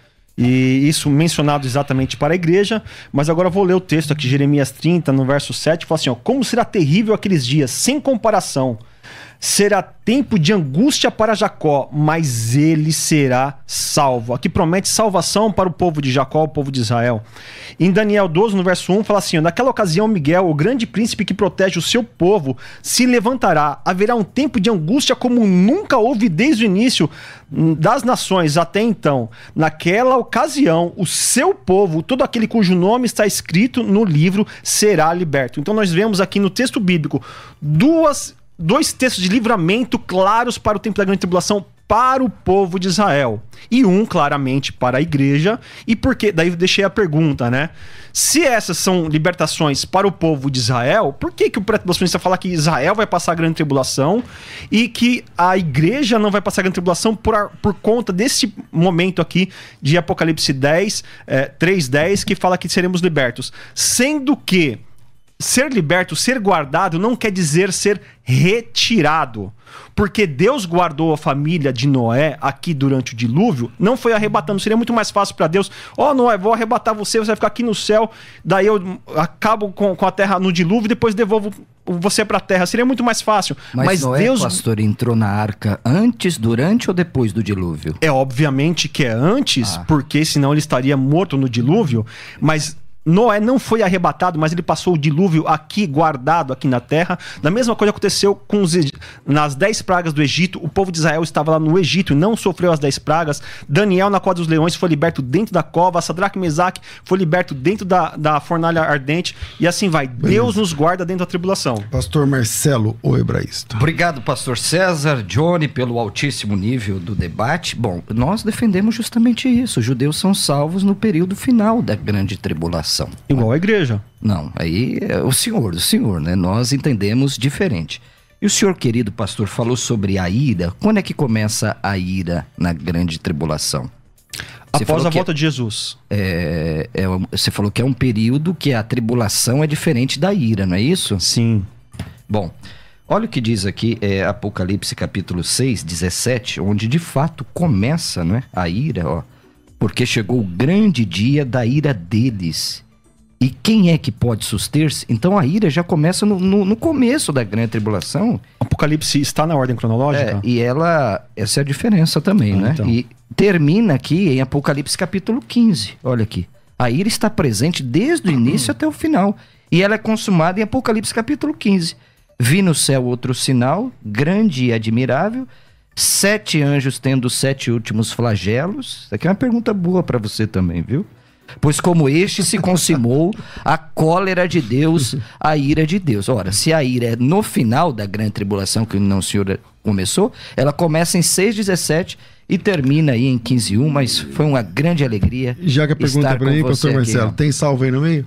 E isso mencionado exatamente para a igreja, mas agora vou ler o texto aqui, Jeremias 30, no verso 7, fala assim: ó, Como será terrível aqueles dias, sem comparação será tempo de angústia para Jacó, mas ele será salvo. Aqui promete salvação para o povo de Jacó, o povo de Israel. Em Daniel 12, no verso 1, fala assim: Naquela ocasião, Miguel, o grande príncipe que protege o seu povo, se levantará. Haverá um tempo de angústia como nunca houve desde o início das nações até então. Naquela ocasião, o seu povo, todo aquele cujo nome está escrito no livro, será liberto. Então, nós vemos aqui no texto bíblico duas dois textos de livramento claros para o tempo da grande tribulação para o povo de Israel. E um claramente para a igreja. E porque daí eu deixei a pergunta, né? Se essas são libertações para o povo de Israel, por que que o pré-tribulacionista fala que Israel vai passar a grande tribulação e que a igreja não vai passar a grande tribulação por, por conta desse momento aqui de Apocalipse 10, é, 3:10 que fala que seremos libertos, sendo que ser liberto, ser guardado, não quer dizer ser retirado. Porque Deus guardou a família de Noé aqui durante o dilúvio, não foi arrebatando. Seria muito mais fácil para Deus: Ó, oh, Noé, vou arrebatar você, você vai ficar aqui no céu, daí eu acabo com, com a terra no dilúvio, depois devolvo você para a terra. Seria muito mais fácil. Mas, Mas Noé, Deus. pastor, entrou na arca antes, durante ou depois do dilúvio? É obviamente que é antes, ah. porque senão ele estaria morto no dilúvio. Mas Noé não foi arrebatado, mas ele passou o dilúvio aqui, guardado aqui na terra. Da mesma coisa aconteceu com os, nas dez pragas do Egito. O povo de Israel estava lá no Egito e não sofreu as dez pragas. Daniel, na cova dos leões, foi liberto dentro da cova. Sadraque e Mesaque foi liberto dentro da, da fornalha ardente. E assim vai. Beleza. Deus nos guarda dentro da tribulação. Pastor Marcelo, o hebraísta. Obrigado, pastor César, Johnny, pelo altíssimo nível do debate. Bom, nós defendemos justamente isso. Os judeus são salvos no período final da grande tribulação. Igual a igreja. Não, aí é o senhor, o senhor, né? Nós entendemos diferente. E o senhor, querido pastor, falou sobre a ira. Quando é que começa a ira na grande tribulação? Você Após a que volta de Jesus. é, é você falou que é um período que a tribulação é diferente da ira, não é isso? Sim. Bom, olha o que diz aqui é, Apocalipse capítulo 6, 17, onde de fato começa não é, a ira, ó. Porque chegou o grande dia da ira deles. E quem é que pode suster-se? Então a ira já começa no, no- no começo da grande tribulação. Apocalipse está na ordem É, cronológica? e ela, essa é a diferença também, Ah, né? então. E termina aqui em Apocalipse capítulo 15. Olha aqui. A ira está presente desde o início até o final. E ela é consumada em Apocalipse capítulo 15. Vi no céu outro sinal, grande e admirável, sete anjos tendo os sete últimos flagelos. Isso aqui é uma pergunta boa para você também, viu? Pois como este se consumou a cólera de Deus, a ira de Deus. Ora, se a ira é no final da grande tribulação, que não o senhor começou, ela começa em 6,17 e termina aí em 15,1, mas foi uma grande alegria. Já que a pergunta pra com mim, pastor Marcelo, tem salvo aí no meio?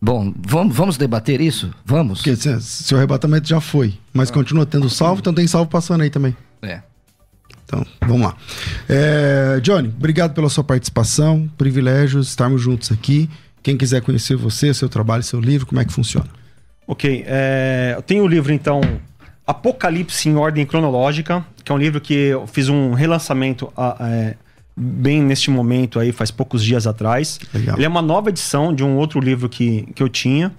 Bom, vamos, vamos debater isso? Vamos? Porque se- seu arrebatamento já foi, mas continua tendo salvo, então tem salvo passando aí também. É. Então, vamos lá. É, Johnny, obrigado pela sua participação. Privilégio estarmos juntos aqui. Quem quiser conhecer você, seu trabalho, seu livro, como é que funciona? Ok, é, eu tenho o livro então Apocalipse em ordem cronológica, que é um livro que eu fiz um relançamento ah, é, bem neste momento aí, faz poucos dias atrás. Legal. Ele é uma nova edição de um outro livro que, que eu tinha.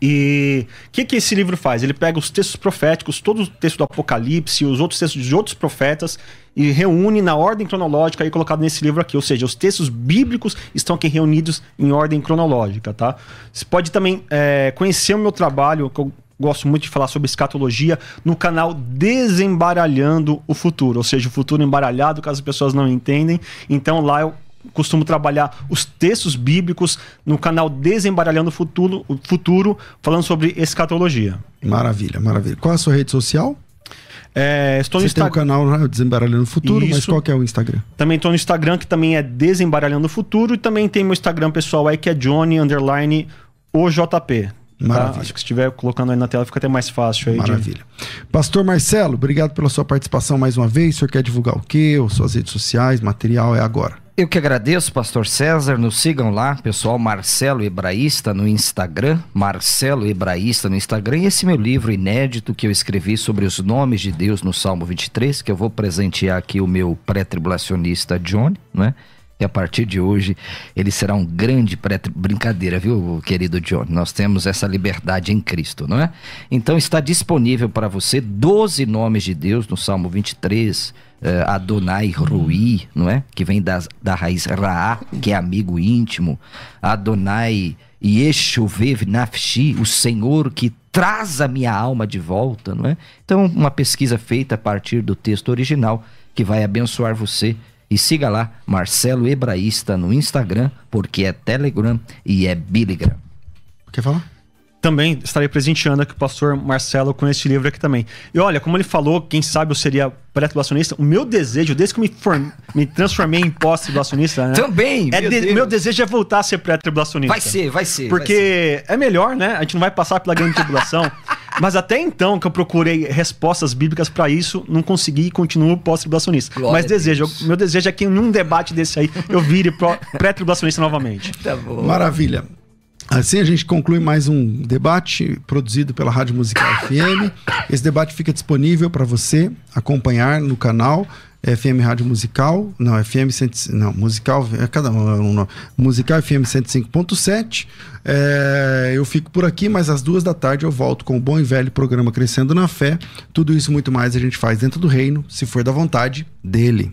E o que, que esse livro faz? Ele pega os textos proféticos, todo o texto do Apocalipse, os outros textos de outros profetas, e reúne na ordem cronológica aí colocado nesse livro aqui. Ou seja, os textos bíblicos estão aqui reunidos em ordem cronológica, tá? Você pode também é, conhecer o meu trabalho, que eu gosto muito de falar sobre escatologia, no canal Desembaralhando o Futuro. Ou seja, o futuro embaralhado, caso as pessoas não entendem. Então lá eu costumo trabalhar os textos bíblicos no canal Desembaralhando o Futuro, o futuro falando sobre escatologia. Maravilha, maravilha. Qual é a sua rede social? É, estou no Você tem o Instagram. canal né, Desembaralhando o Futuro, mas Isso. qual que é o Instagram? Também estou no Instagram, que também é Desembaralhando o Futuro. E também tem meu Instagram pessoal aí, que é Johnny Underline OJP. Tá? Maravilha. Acho que se estiver colocando aí na tela fica até mais fácil aí. de- Maravilha. Pastor Marcelo, obrigado pela sua participação mais uma vez. O senhor quer divulgar o quê? Ou suas redes sociais, material é agora. Eu que agradeço, Pastor César. Nos sigam lá, pessoal. Marcelo Hebraísta no Instagram. Marcelo Hebraísta no Instagram. E esse meu livro inédito que eu escrevi sobre os nomes de Deus no Salmo 23, que eu vou presentear aqui o meu pré-tribulacionista Johnny, né? E a partir de hoje ele será um grande brincadeira, viu, querido John? Nós temos essa liberdade em Cristo, não é? Então está disponível para você 12 nomes de Deus no Salmo 23, eh, Adonai Rui, não é? Que vem das, da raiz Raá, que é amigo íntimo. Adonai Yeshuvev Nafshi, o Senhor que traz a minha alma de volta, não é? Então, uma pesquisa feita a partir do texto original que vai abençoar você. E siga lá, Marcelo Hebraísta no Instagram, porque é Telegram e é Billigram. Quer falar? Também estarei presenteando aqui o pastor Marcelo com este livro aqui também. E olha, como ele falou, quem sabe eu seria pré-tribulacionista, o meu desejo, desde que eu me, form- me transformei em pós-tribulacionista, né? Também, É meu de- meu desejo é voltar a ser pré-tribulacionista. Vai ser, vai ser. vai ser. Porque é melhor, né? A gente não vai passar pela grande tribulação. (laughs) Mas até então que eu procurei respostas bíblicas pra isso, não consegui e continuo pós-tribulacionista. Mas desejo, Deus. meu desejo é que em um debate desse aí eu vire pré-tribulacionista novamente. Tá bom. Maravilha. Assim a gente conclui mais um debate produzido pela Rádio Musical FM. Esse debate fica disponível para você acompanhar no canal FM Rádio Musical, não, FM 100, não, Musical, é cada um, é. Musical FM 105.7. É, eu fico por aqui, mas às duas da tarde eu volto com o bom e velho programa Crescendo na Fé. Tudo isso muito mais a gente faz dentro do reino, se for da vontade dele.